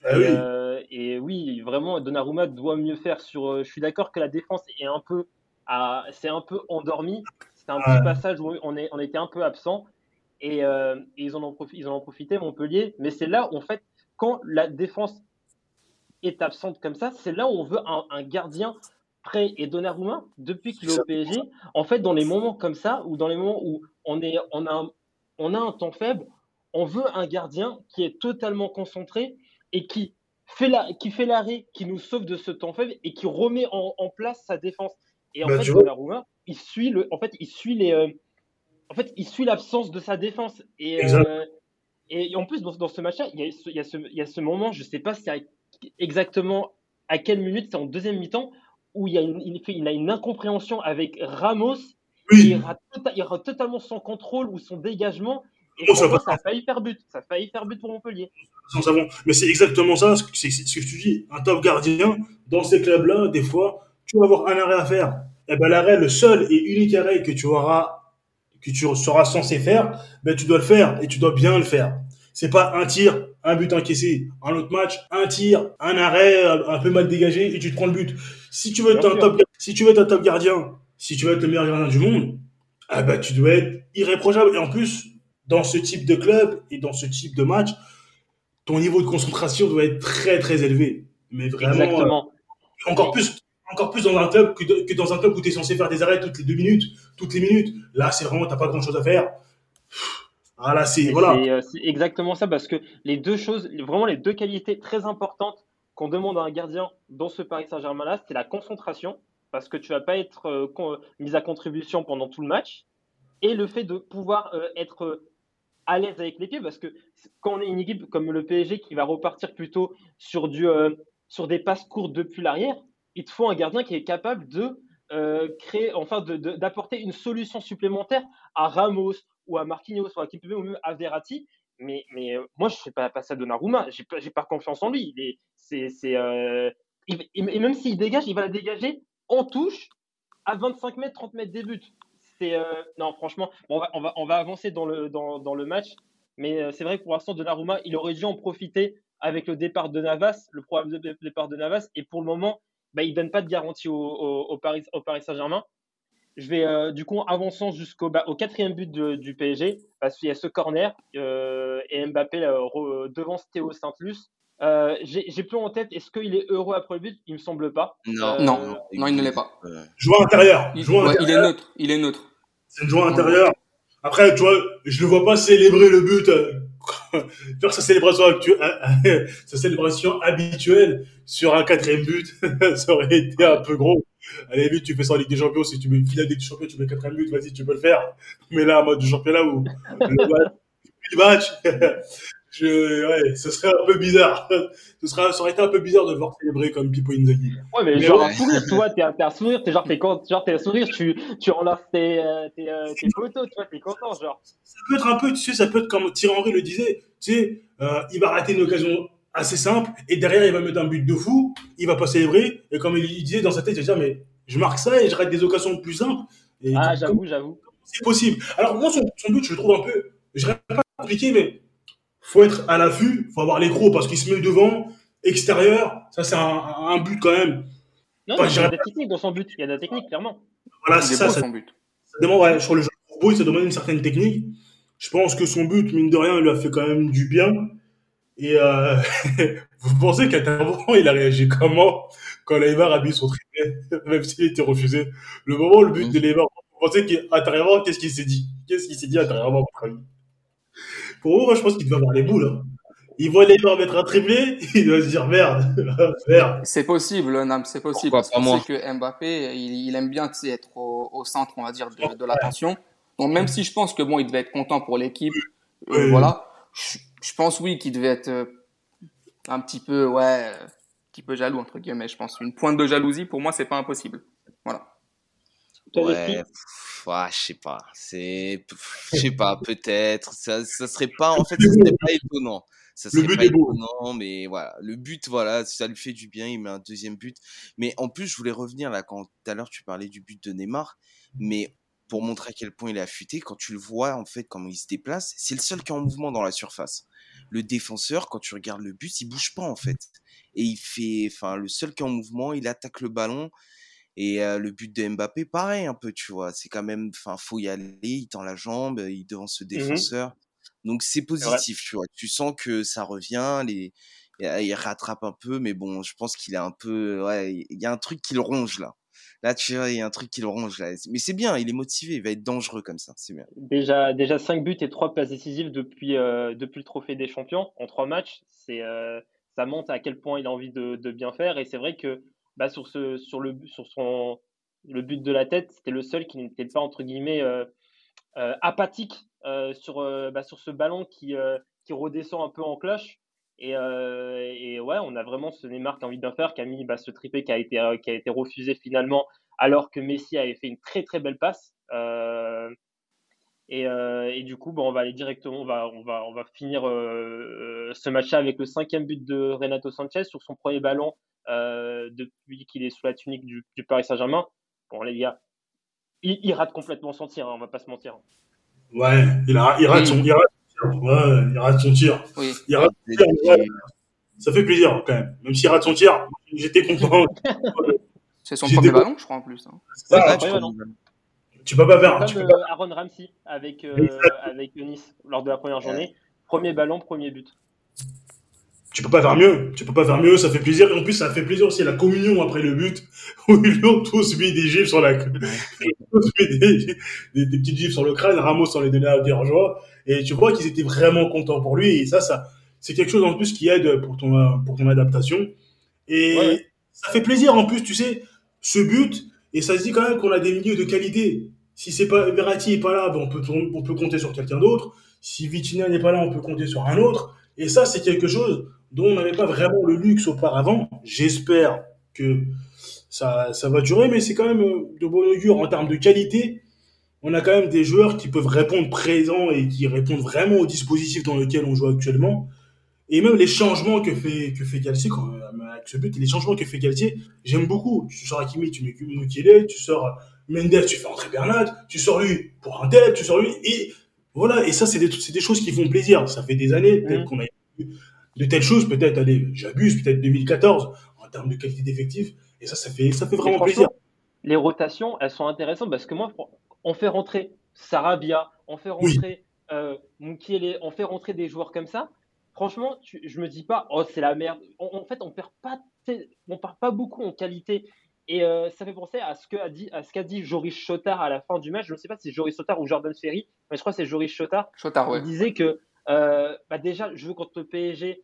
Ah et, oui. euh, et oui, vraiment, Donnarumma doit mieux faire sur. euh, je suis d'accord que la défense est un peu, à- c'est un peu endormi. C'est un petit passage où on, est, on était un peu absent. Et, euh, et ils, en ont ils en ont profité, Montpellier. Mais c'est là où, en fait, quand la défense est absente comme ça, c'est là où on veut un, un gardien prêt. Et Donnarumma, depuis qu'il est au PSG, en fait, dans les moments comme ça, ou dans les moments où on, est, on, a, un, on a un temps faible, on veut un gardien qui est totalement concentré et qui fait la, qui fait l'arrêt, qui nous sauve de ce temps faible et qui remet en, en place sa défense. Et en Bah, fait. Donnarumma, il suit le, en fait, il suit les, euh, en fait, il suit l'absence de sa défense. Et, euh, et en plus, dans, dans ce match-là, il y, a ce- il y a ce- il y a ce moment, je ne sais pas si exactement à quelle minute, c'est en deuxième mi-temps, où il, y a une, il, a une incompréhension avec Ramos. et Oui. il, rate, tota- il rate totalement son contrôle ou son dégagement. Et ça va. ça a failli faire but. Ça a failli faire but pour Montpellier. Mais c'est exactement ça, ce que, ce que je te dis. Un top gardien, dans ces clubs-là, des fois, tu vas avoir un arrêt à faire. Et ben l'arrêt, le seul et unique arrêt que tu auras, que tu seras censé faire, ben tu dois le faire et tu dois bien le faire. C'est pas un tir, un but encaissé. Un autre match, un tir, un arrêt un peu mal dégagé et tu te prends le but. Si tu veux être Bien un top, si tu veux être un top gardien, si tu veux être le meilleur gardien du monde, ah ben tu dois être irréprochable. Et en plus, dans ce type de club et dans ce type de match, ton niveau de concentration doit être très très élevé. Mais vraiment, Exactement. euh, encore plus, encore plus dans un club que, de- que dans un club où tu es censé faire des arrêts toutes les deux minutes, toutes les minutes. Là, c'est vraiment, t'as pas grand chose à faire. Ah là, c'est voilà. C'est euh, c'est exactement ça parce que les deux choses, vraiment les deux qualités très importantes qu'on demande à un gardien dans ce Paris Saint-Germain-là, c'est la concentration parce que tu vas pas être euh, con- mis à contribution pendant tout le match et le fait de pouvoir euh, être euh, à l'aise avec les pieds parce que quand on est une équipe comme le PSG qui va repartir plutôt sur, du, euh, sur des passes courtes depuis l'arrière, il te faut un gardien qui est capable de euh, créer, enfin d'apporter une solution supplémentaire à Ramos ou à Marquinhos ou à Kimpembe ou même à Verratti. Mais, mais euh, moi, je ne fais pas passer à Donnarumma. J'ai pas, pas confiance en lui. Il est, c'est, euh, et même s'il dégage, il va la dégager en touche à 25 mètres, 30 mètres des buts. Euh, non, franchement, on, va, on, va, on va avancer dans le, dans, dans le match. Mais c'est vrai que pour l'instant, Donnarumma, il aurait dû en profiter avec le départ de Navas, le probable dé- départ de Navas. Et pour le moment, bah, il ne donne pas de garantie au, au, au Paris, au Paris Saint-Germain. Je vais euh, du coup avançant jusqu'au bah, au quatrième but de- du PSG parce qu'il y a ce corner euh, et Mbappé re- devance Théo Saint-Luce. Euh, J'ai j'ai plus en tête, est-ce qu'il est heureux après le but? Il me semble pas. Non, Euh, Non, non, il ne l'est pas. Joueur intérieur. Il, Joueur ouais, intérieur. il est neutre. Il est neutre. C'est une joie intérieure. Après, tu vois, je le vois pas célébrer le but, faire sa célébration sa célébration habituelle sur un quatrième but. ça aurait été un peu gros. Allez, vite, tu fais ça en Ligue des Champions. Si tu mets finale des Champions, tu mets quatrième but, vas-y, tu peux le faire. Mais là, en mode du championnat où le match, je, ouais, ce serait un peu bizarre. Ce serait, ça aurait été un peu bizarre de le voir célébrer comme Pipo Inzaghi. Ouais, mais Mais genre ouais. un sourire, tu vois, t'es un sourire, t'es genre, t'es genre, t'es un sourire, tu, tu enlaces tes, euh, tes, euh, tes photos, tu vois, t'es content, genre. ça peut être un peu, tu sais, ça peut être comme Thierry Henry le disait, tu sais, euh, il va rater une occasion assez simple et derrière il va mettre un but de fou, il va pas célébrer et comme il disait dans sa tête, il va dire mais je marque ça et je rate des occasions plus simples. Et Ah, j'avoue, j'avoue. c'est possible. Alors moi son, son but je le trouve un peu, je dirais pas compliqué mais faut être à l'affût, faut avoir les crocs parce qu'il se met devant, extérieur, ça c'est un, un but quand même. Non, mais il y a de la technique dans son but, il y a de la technique, clairement. Voilà, il c'est est ça, ça, son but. ça demande, ouais, sur le jeu de ça demande une certaine technique. Je pense que son but, mine de rien, il lui a fait quand même du bien. Et euh, vous pensez qu'à moment, il a réagi comment quand Neymar a mis son triplé, même s'il était refusé? Le moment où le but de Neymar, vous pensez qu'intérieurement, qu'est-ce qu'il s'est dit? Qu'est-ce qu'il s'est dit intérieurement, votre ami Pour moi, moi, je pense qu'il devait avoir les boules. Hein. Il voit Neymar mettre un triplé, il doit se dire merde, merde. C'est possible, Nam, c'est possible. Pourquoi parce pas qu'on sait que Mbappé, il, il aime bien être au, au centre, on va dire, de, de l'attention. Donc même si je pense que bon, il devait être content pour l'équipe, euh, Oui. voilà. Je, je pense oui qu'il devait être euh, un petit peu, ouais, un petit peu jaloux entre guillemets. Je pense une pointe de jalousie pour moi, c'est pas impossible. Voilà. Ouais, je sais pas. C'est, je sais pas, peut-être. Ça, ça serait pas, en fait, ça serait pas étonnant. Ça serait pas étonnant, mais voilà. Le but, voilà, ça lui fait du bien. Il met un deuxième but. Mais en plus, je voulais revenir là, quand tout à l'heure tu parlais du but de Neymar. Mais pour montrer à quel point il est affûté, quand tu le vois, en fait, comment il se déplace, c'est le seul qui est en mouvement dans la surface. Le défenseur, quand tu regardes le but, il bouge pas, en fait. Et il fait, enfin, le seul qui est en mouvement, il attaque le ballon et le but de Mbappé, pareil un peu, tu vois. C'est quand même, enfin, faut y aller. Il tend la jambe, il devance ce mmh défenseur. Donc c'est positif, tu vois. Tu sens que ça revient, les, il rattrape un peu, mais bon, je pense qu'il est un peu, ouais, il y a un truc qui le ronge là. Là, tu vois, il y a un truc qui le ronge là. Mais c'est bien, il est motivé, il va être dangereux comme ça, c'est bien. Déjà, déjà 5 buts et 3 passes décisives depuis, depuis le trophée des champions en 3 matchs. C'est, ça montre à quel point il a envie de, de bien faire. Et c'est vrai que bah, sur, le, but de la tête, c'était le seul qui n'était pas, entre guillemets, euh, euh, apathique euh, sur, bah, sur ce ballon qui, qui redescend un peu en cloche. Et, ouais, on a vraiment ce Neymar qui a envie de faire, qui a mis bah, ce triplé qui a, été, qui a été refusé finalement, alors que Messi avait fait une très très belle passe. Et, du coup, bon, on va aller directement, on va, on va, on va finir ce match avec le cinquième but de Renato Sanchez sur son premier ballon euh, depuis qu'il est sous la tunique du, Paris Saint-Germain. Bon, les gars, il, rate complètement son tir, hein, on va pas se mentir. Ouais, il, a, il, rate, son, il, rate, son, tir. Ouais, il rate son tir. Oui. Il rate son tir ça fait plaisir quand même. Même s'il rate son tir, j'étais content. C'est son premier ballon, je crois, en plus. Hein. Ça, tu, tu, peux pas faire. Comme tu peux euh, Aaron Ramsey avec, euh, avec Nice lors de la première journée. Premier ballon, premier but tu peux pas faire mieux. Tu peux pas faire mieux, ça fait plaisir. Et en plus, ça fait plaisir aussi la communion après le but, où ils ont tous mis des gifs sur la, tous mis des, des, petites gifs sur le crâne. Ramos en les donnait à des joie. Et tu vois qu'ils étaient vraiment contents pour lui. Et ça, ça, c'est quelque chose en plus qui aide pour ton, pour ton adaptation. Et ça fait plaisir en plus, tu sais, ce but. Et ça se dit quand même qu'on a des milieux de qualité. Si c'est pas, Verratti est pas là, ben on peut, on peut compter sur quelqu'un d'autre. Si Vitina n'est pas là, on peut compter sur un autre. Et ça, c'est quelque chose dont on n'avait pas vraiment le luxe auparavant. J'espère que ça, ça va durer, mais c'est quand même euh, de bon augure en termes de qualité. On a quand même des joueurs qui peuvent répondre présents et qui répondent vraiment au dispositif dans lequel on joue actuellement. Et même les changements que fait, que fait Galtier, quand, euh, avec ce but, les changements que fait Galtier, j'aime beaucoup. Tu sors Hakimi, tu mets Mukele, tu sors Mendes, tu fais entrer Bernat, tu sors lui pour un tel, tu sors lui, et voilà. Et ça, c'est des, des choses qui font plaisir. Ça fait des années, peut-être mmh. qu'on a de telles choses, peut-être, allez, j'abuse, peut-être 2014, en termes de qualité d'effectif, et ça, ça fait, ça fait vraiment plaisir. Les rotations, elles sont intéressantes parce que moi, on fait rentrer Sarabia, on fait rentrer euh, on fait rentrer des joueurs comme ça. Franchement, je me dis pas, oh, c'est la merde. en fait, on perd pas, on perd pas beaucoup en qualité. Et euh, ça fait penser à ce qu'a dit, à ce qu'a dit Joris Chotard à la fin du match. Je ne sais pas si c'est Joris Chotard ou Jordan Ferry, mais je crois que c'est Joris Chotard. Chotard, ouais. Il disait que euh, bah déjà, je veux contre le PSG,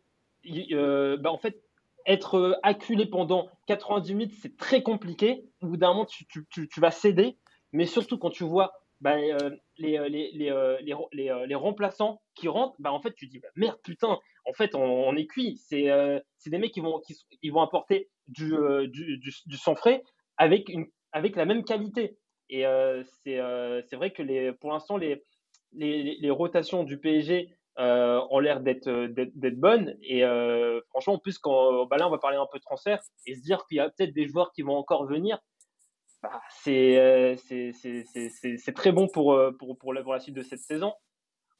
euh, bah en fait, être euh, acculé pendant 90 minutes, c'est très compliqué. Au bout d'un moment, tu, tu, tu, vas céder. Mais surtout quand tu vois bah, les, les, les, les, remplaçants qui rentrent, bah, en fait, tu dis bah, merde, putain, en fait, on, est cuit. C'est des mecs qui vont, qui, ils vont apporter du, du, du, sang frais avec, une, avec la même qualité. Et c'est vrai que les, pour l'instant, les, les, rotations du PSG euh, ont l'air d'être euh, d'être bonnes. Et euh, franchement, en plus, quand bah là, on va parler un peu de transfert et se dire qu'il y a peut-être des joueurs qui vont encore venir. Bah, c'est c'est très bon pour, pour, pour, la, suite de cette saison.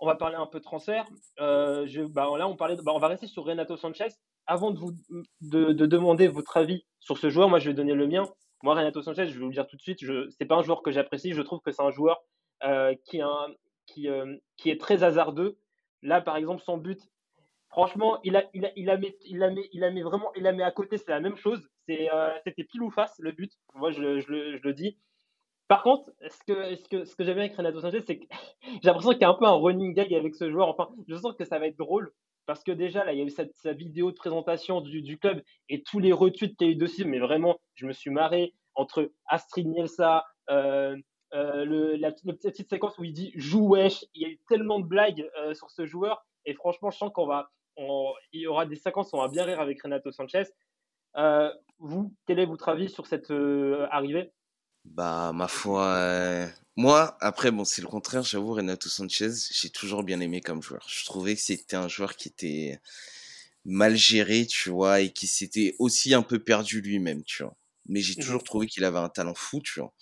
On va parler un peu de transfert. je, bah, là, on, parlait bah, on va rester sur Renato Sanchez. Avant de vous de, de, demander votre avis sur ce joueur, moi, je vais donner le mien. Moi, Renato Sanchez, je vais vous le dire tout de suite, ce n'est pas un joueur que j'apprécie. Je trouve que c'est un joueur qui, qui, qui est très hasardeux, Là, par exemple, son but, franchement, il a, il mis, vraiment, à côté, c'est la même chose. Euh, c'était pile ou face le but. Moi, je, le dis. Par contre, ce que, ce j'aime bien avec Renato Sanchez, c'est que j'ai l'impression qu'il y a un peu un running gag avec ce joueur. Enfin, je sens que ça va être drôle parce que déjà, là, il y a eu cette, sa vidéo de présentation du, du, club et tous les retweets qu'il y a eu dessus. Mais vraiment, je me suis marré entre Astrid Nielsa, euh, euh, le, la, petite séquence où il dit joue wesh, il y a eu tellement de blagues euh, sur ce joueur et franchement je sens qu'on va, il y aura des séquences où on va bien rire avec Renato Sanchez. Euh, vous, quel est votre avis sur cette arrivée? Bah, ma foi, moi, après, bon, c'est le contraire, j'avoue, Renato Sanchez, j'ai toujours bien aimé comme joueur. Je trouvais que c'était un joueur qui était mal géré, tu vois, et qui s'était aussi un peu perdu lui-même, tu vois. Mais j'ai toujours trouvé qu'il avait un talent fou, tu vois.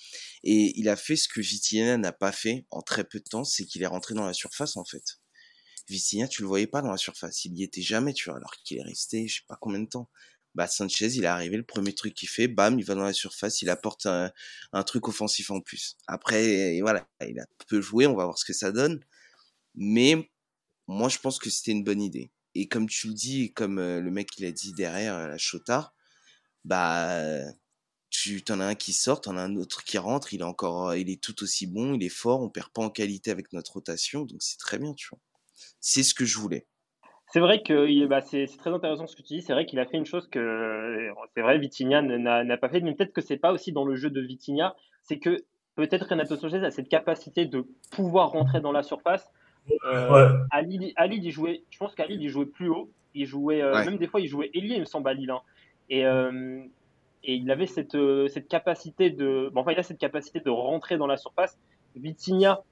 Et il a fait ce que Vitinha n'a pas fait en très peu de temps, c'est qu'il est rentré dans la surface, en fait. Vitinha, tu le voyais pas dans la surface. Il y était jamais, tu vois, alors qu'il est resté, je sais pas combien de temps. Bah, Sanchez, il est arrivé, le premier truc qu'il fait, bam, il va dans la surface, il apporte un, truc offensif en plus. Après, voilà, il a peu joué, on va voir ce que ça donne. Mais moi, je pense que c'était une bonne idée. Et comme tu le dis, comme euh, le mec il a dit derrière euh, la Chotard, bah tu t'en as un qui sort, t'en as un autre qui rentre, il est encore, il est tout aussi bon, il est fort, on perd pas en qualité avec notre rotation, donc c'est très bien, tu vois. C'est ce que je voulais. C'est vrai que bah, c'est très intéressant ce que tu dis. C'est vrai qu'il a fait une chose que c'est vrai Vitinha n'a pas fait, mais peut-être que c'est pas aussi dans le jeu de Vitinha, c'est que peut-être Renato Sanchez a cette capacité de pouvoir rentrer dans la surface. Euh, à, Lille, il jouait, je pense qu'à Lille il jouait plus haut, il jouait euh, même des fois il jouait ailier il me semble à Lille. Hein. Et euh, et il avait cette, euh, cette capacité de, enfin, il a cette capacité de rentrer dans la surface. Vitinha,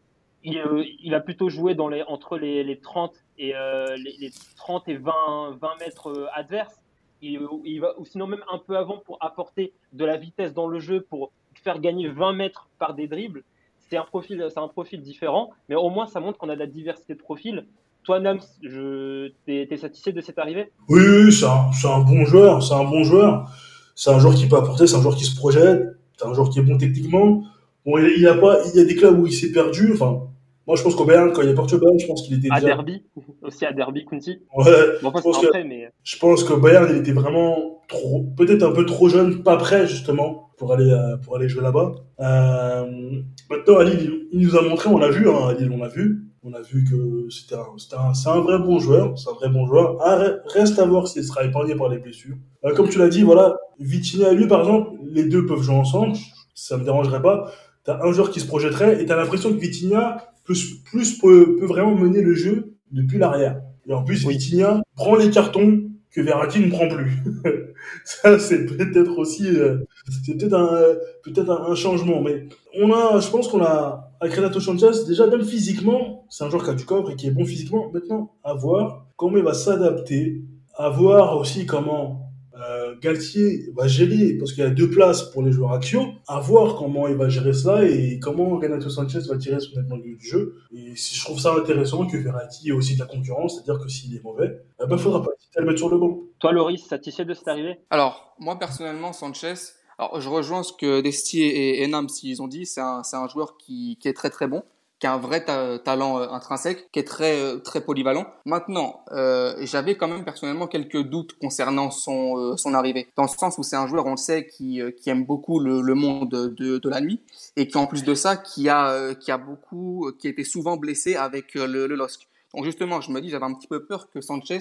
il, euh, a plutôt joué dans les, entre les, les 30 et euh, les, les, 30 et 20, 20 mètres adverses. Il, ou sinon même un peu avant pour apporter de la vitesse dans le jeu, pour faire gagner 20 mètres par des dribbles. C'est un profil, c'est un profil différent, mais au moins ça montre qu'on a de la diversité de profils. Toi, Nams, je, t'es, es satisfait de cette arrivée? Oui, un, bon joueur, c'est un bon joueur c'est un joueur qui peut apporter, c'est un joueur qui se projette, c'est un joueur qui est bon techniquement. Bon, il, y a pas, il y a des clubs où il s'est perdu. Enfin, moi, je pense qu'au Bayern, quand il est parti au Bayern, je pense qu'il était à Derby, aussi à Derby, Kunti. Ouais. je, pense que, mais... je pense qu'au Bayern, il était vraiment trop, peut-être un peu trop jeune, pas prêt justement pour aller euh, pour aller jouer là-bas. Euh, maintenant, à Lille, il nous a montré, on l'a vu, hein, à Lille, on l'a vu. On a vu que c'était un, c'est un, vrai bon joueur, c'est un vrai bon joueur. Ah, reste à voir s'il sera épargné par les blessures. Euh, comme tu l'as dit, voilà, Vitinha et lui, par exemple, les deux peuvent jouer ensemble, ça me dérangerait pas. T'as un joueur qui se projetterait et t'as l'impression que Vitinha plus, plus peut, peut, vraiment mener le jeu depuis l'arrière. Et en plus, Vitinha prend les cartons que Verratti ne prend plus. ça, c'est peut-être aussi, euh, c'est peut-être un, peut-être un, changement. Mais on a, je pense qu'on a, avec Renato Sanchez, déjà, même physiquement, c'est un joueur qui a du corps et qui est bon physiquement. Maintenant, à voir comment il va s'adapter, à voir aussi comment euh, Galtier va gérer, parce qu'il y a deux places pour les joueurs action, à voir comment il va gérer ça et comment Renato Sanchez va tirer son épingle du jeu. Et si je trouve ça intéressant que Verratti ait aussi de la concurrence, c'est-à-dire que s'il est mauvais, il ne faudra pas le mettre sur le banc. Toi, Loris, satisfait de cette arrivée Alors, moi personnellement, Sanchez, alors je rejoins ce que Destier et Enam s'ils ont dit, c'est un, un, joueur qui, qui est très très bon qui a un vrai talent euh, intrinsèque, qui est très euh, très polyvalent. Maintenant, euh, j'avais quand même personnellement quelques doutes concernant son son arrivée, dans le sens où c'est un joueur, on le sait, qui qui aime beaucoup le, monde de, de la nuit et qui en plus de ça, qui a qui a beaucoup, qui été souvent blessé avec le, le LOSC. Donc justement, je me dis, j'avais un petit peu peur que Sanchez,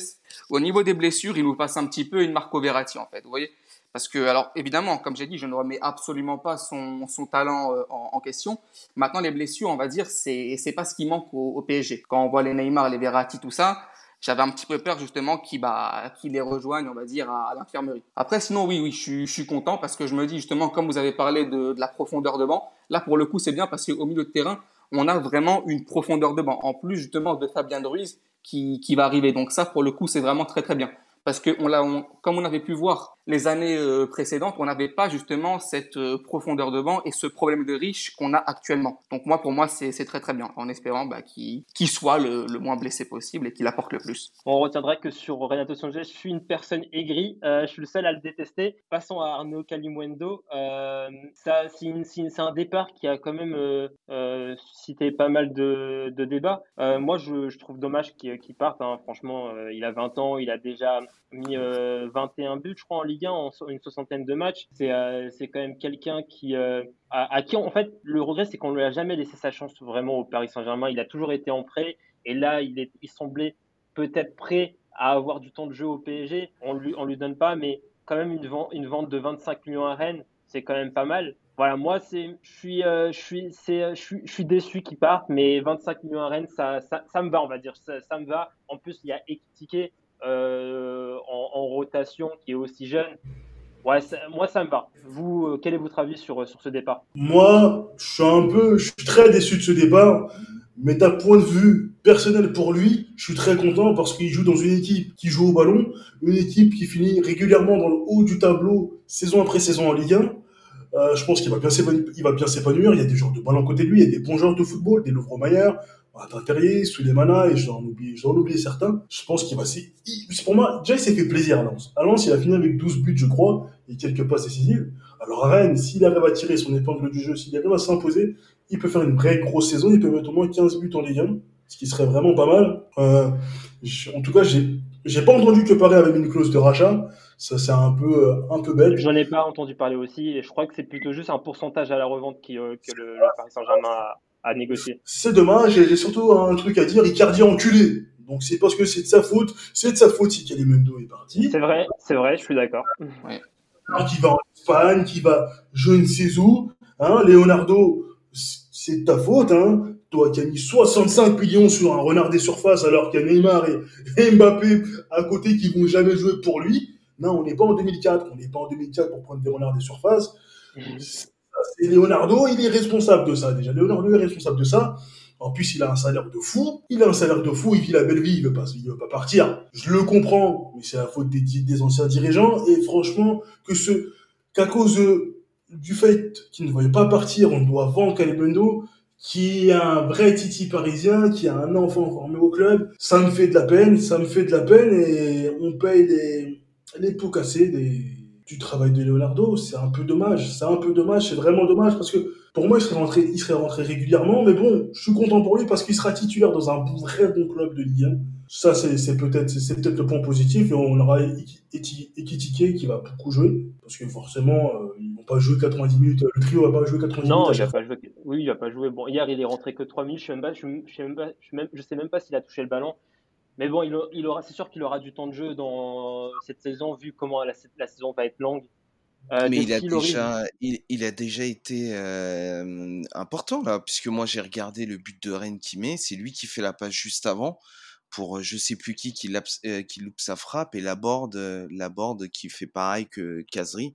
au niveau des blessures, il nous fasse un petit peu une Marco Verratti en fait. Vous voyez, parce que, alors évidemment, comme j'ai dit, je ne remets absolument pas son, son talent euh, en, en, question. Maintenant, les blessures, on va dire, c'est c'est pas ce qui manque au, au, PSG. Quand on voit les Neymar, les Verratti, tout ça, j'avais un petit peu peur justement qu'il bah, qu les rejoigne, on va dire, à, l'infirmerie. Après, sinon, oui, oui, je suis, je suis content parce que je me dis justement, comme vous avez parlé de, de la profondeur de banc, là pour le coup, c'est bien parce qu'au milieu de terrain, on a vraiment une profondeur de banc. En plus justement de Fabien Ruiz qui, qui va arriver. Donc ça, pour le coup, c'est vraiment très très bien parce que on l'a, comme on avait pu voir les années euh, précédentes, on n'avait pas justement cette euh, profondeur de banc et ce problème de riche qu'on a actuellement. Donc moi, pour moi, c'est très très bien, en espérant bah, qu'il soit le, moins blessé possible et qu'il apporte le plus. On retiendra que sur Renato Sanchez, je suis une personne aigrie, euh, je suis le seul à le détester. Passons à Arnaud Calimuendo. Euh, c'est un départ qui a quand même euh, suscité pas mal de, débats. moi, je, je, trouve dommage qu'il parte. Hein. Franchement, il a 20 ans, il a déjà mis 21 buts, je crois, en Ligue en une soixantaine de matchs. C'est euh, quand même quelqu'un qui euh, à, qui en fait le regret c'est qu'on lui a jamais laissé sa chance vraiment au Paris Saint-Germain. Il a toujours été en prêt et là il est il semblait peut-être prêt à avoir du temps de jeu au PSG. On lui on lui donne pas, mais quand même une vente une vente de 25 millions à Rennes, c'est quand même pas mal. Voilà, moi c'est je suis euh, je suis c'est je suis je suis déçu qu'il parte, mais 25 millions à Rennes ça, ça, me va on va dire ça, ça me va. En plus il y a Ekitike euh, en, rotation qui est aussi jeune. Ouais, moi ça me va. Vous, euh, quel est votre avis sur, sur ce départ? Moi, je suis un peu, je suis très déçu de ce départ. Mais d'un point de vue personnel pour lui, je suis très content parce qu'il joue dans une équipe qui joue au ballon, une équipe qui finit régulièrement dans le haut du tableau saison après saison en Ligue 1. Euh, je pense qu'il va bien s'épanouir. Il va bien s'épanouir. Il y a des joueurs de ballon à côté de lui. Il y a des bons joueurs de football, des Louvre Maillard, Martin Terrier, Souleymana, et je dois en oublier, je dois en oublier certains. Je pense qu'il va, c'est, pour moi, déjà, il s'est fait plaisir à Lens. À Lens, il a fini avec 12 buts, je crois, et quelques passes décisives. Alors, à Rennes, s'il arrive à tirer son épingle du jeu, s'il arrive à s'imposer, il peut faire une vraie grosse saison. Il peut mettre au moins 15 buts en Ligue 1, ce qui serait vraiment pas mal. Euh, en tout cas, j'ai, j'ai pas entendu que Paris avait une clause de rachat. Ça, c'est un peu, euh, un peu bête. J'en ai pas entendu parler aussi, et je crois que c'est plutôt juste un pourcentage à la revente qui, euh, que le, le Paris Saint-Germain a, à négocier. C'est dommage, j'ai surtout un truc à dire, Icardi enculé. Donc c'est parce que c'est de sa faute, c'est de sa faute si Kalimundo est parti. C'est vrai, c'est vrai, je suis d'accord. Ouais. Qui va en Espagne, qui va je ne sais où. Hein, Leonardo, c'est de ta faute. Hein. Toi qui as mis 65 millions sur un renard des surfaces alors qu'il y a Neymar et Mbappé à côté qui vont jamais jouer pour lui. Non, on n'est pas en 2004. On n'est pas en 2004 pour prendre des renards des surfaces. Mmh. Et Leonardo, il est responsable de ça. Déjà, Leonardo est responsable de ça. En plus, il a un salaire de fou. Il a un salaire de fou. Il vit la belle vie. Il veut pas, veut pas partir. Je le comprends, mais c'est la faute des, anciens dirigeants. Et franchement, que qu'à cause du fait qu'il ne voyait pas partir, on doit vendre Calibendo, qui est un vrai titi parisien, qui a un enfant formé au club. Ça me fait de la peine. Ça me fait de la peine et on paye les, les pots cassés des, du travail de Leonardo. C'est un peu dommage. C'est un peu dommage. C'est vraiment dommage parce que pour moi, il serait rentré, il serait rentré régulièrement. Mais bon, je suis content pour lui parce qu'il sera titulaire dans un vrai bon club de Ligue 1. Ça, c'est peut-être c'est peut-être le point positif. Et on aura Ekitike qui va beaucoup jouer parce que forcément, euh, ils vont pas jouer 90 minutes. Le trio va pas jouer 90 non, minutes. Il va pas jouer, oui, il va pas jouer. Bon, hier, il est rentré que 3 minutes. Je sais même pas, je, sais même pas, je, même, je sais même pas s'il a touché le ballon. Mais bon, il, il aura, c'est sûr qu'il aura du temps de jeu dans cette saison, vu comment la, la saison va être longue. Euh, mais il a, déjà, il, il, a déjà été euh, important là, puisque moi j'ai regardé le but de Rennes qui met, c'est lui qui fait la passe juste avant pour je sais plus qui qui, euh, qui loupe sa frappe et la board, la board qui fait pareil que Kazri,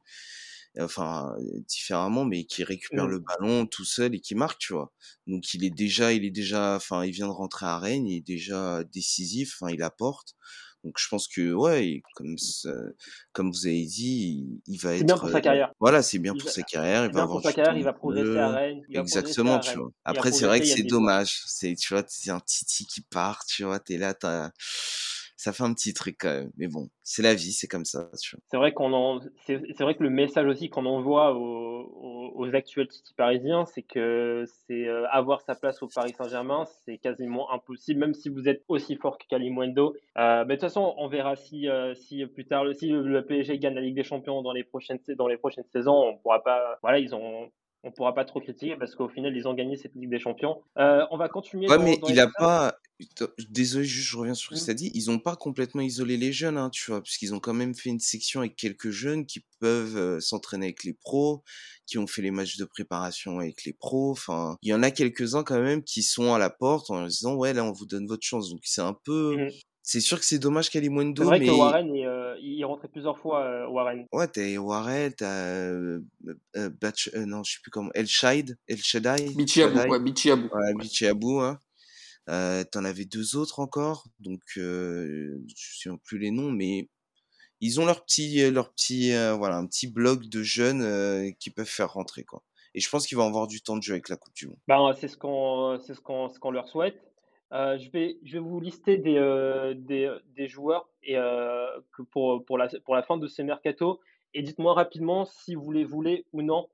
enfin différemment, mais qui récupère mmh. le ballon tout seul et qui marque, tu vois. Donc il est déjà, il est déjà, enfin il vient de rentrer à Rennes, il est déjà décisif, enfin il apporte. Donc je pense que ouais, comme comme vous avez dit, il, va être. C'est bien pour sa carrière. Voilà, c'est bien pour sa carrière. Il va avoir pour sa carrière, il va progresser à Rennes. Exactement, tu vois. Après, c'est vrai que c'est dommage. C'est, tu vois, c'est un Titi qui part, tu vois, t'es là, t'as ça fait un petit truc quand même. Mais bon, c'est la vie, c'est comme ça. C'est vrai qu'on c'est vrai que le message aussi qu'on envoie aux, aux, actuels Titi parisiens, c'est que c'est euh, avoir sa place au Paris Saint-Germain, c'est quasiment impossible, même si vous êtes aussi fort que Kalimundo. Euh, mais de toute façon, on verra si, euh, si plus tard, si le PSG gagne la Ligue des Champions dans les prochaines, dans les prochaines saisons, on pourra pas. Voilà, ils ont on pourra pas trop critiquer parce qu'au final ils ont gagné cette Ligue des Champions. Euh, on va continuer. Ouais, mais il a pas. Désolé, juste je reviens sur ce que tu as dit. Ils ont pas complètement isolé les jeunes, hein, tu vois, puisqu'ils ont quand même fait une section avec quelques jeunes qui peuvent euh, s'entraîner avec les pros, qui ont fait les matchs de préparation avec les pros. Enfin, il y en a quelques-uns quand même qui sont à la porte en disant ouais là on vous donne votre chance. Donc c'est un peu. Mmh. C'est sûr que c'est dommage qu'Alimundo. C'est vrai mais... que Warren, est, euh, il rentrait plusieurs fois, euh, Warren. Ouais, t'as Warren, t'as. Euh, euh, Batch, euh, non, je sais plus comment. El Shide, El Shaddai. Bichiabou, ouais, Bichiabou. Ouais, Bichiabou, hein. Euh, T'en avais deux autres encore, donc euh, je ne sais plus les noms, mais ils ont leur petit, leur petit, voilà, un petit bloc de jeunes qui peuvent faire rentrer, quoi. Et je pense qu'ils vont avoir du temps de jeu avec la Coupe du Monde. Ben, c'est ce qu'on, c'est ce qu'on, ce qu'on leur souhaite. Euh, je, vais, je vais vous lister des, euh, des, des, joueurs et, euh, que pour, pour, la, pour la fin de ce mercato. Et dites-moi rapidement si vous les voulez ou non.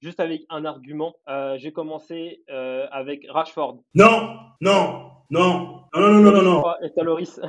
juste avec un argument. J'ai commencé avec Rashford. Non, non, non, non, non, non, non, non. Et Loris.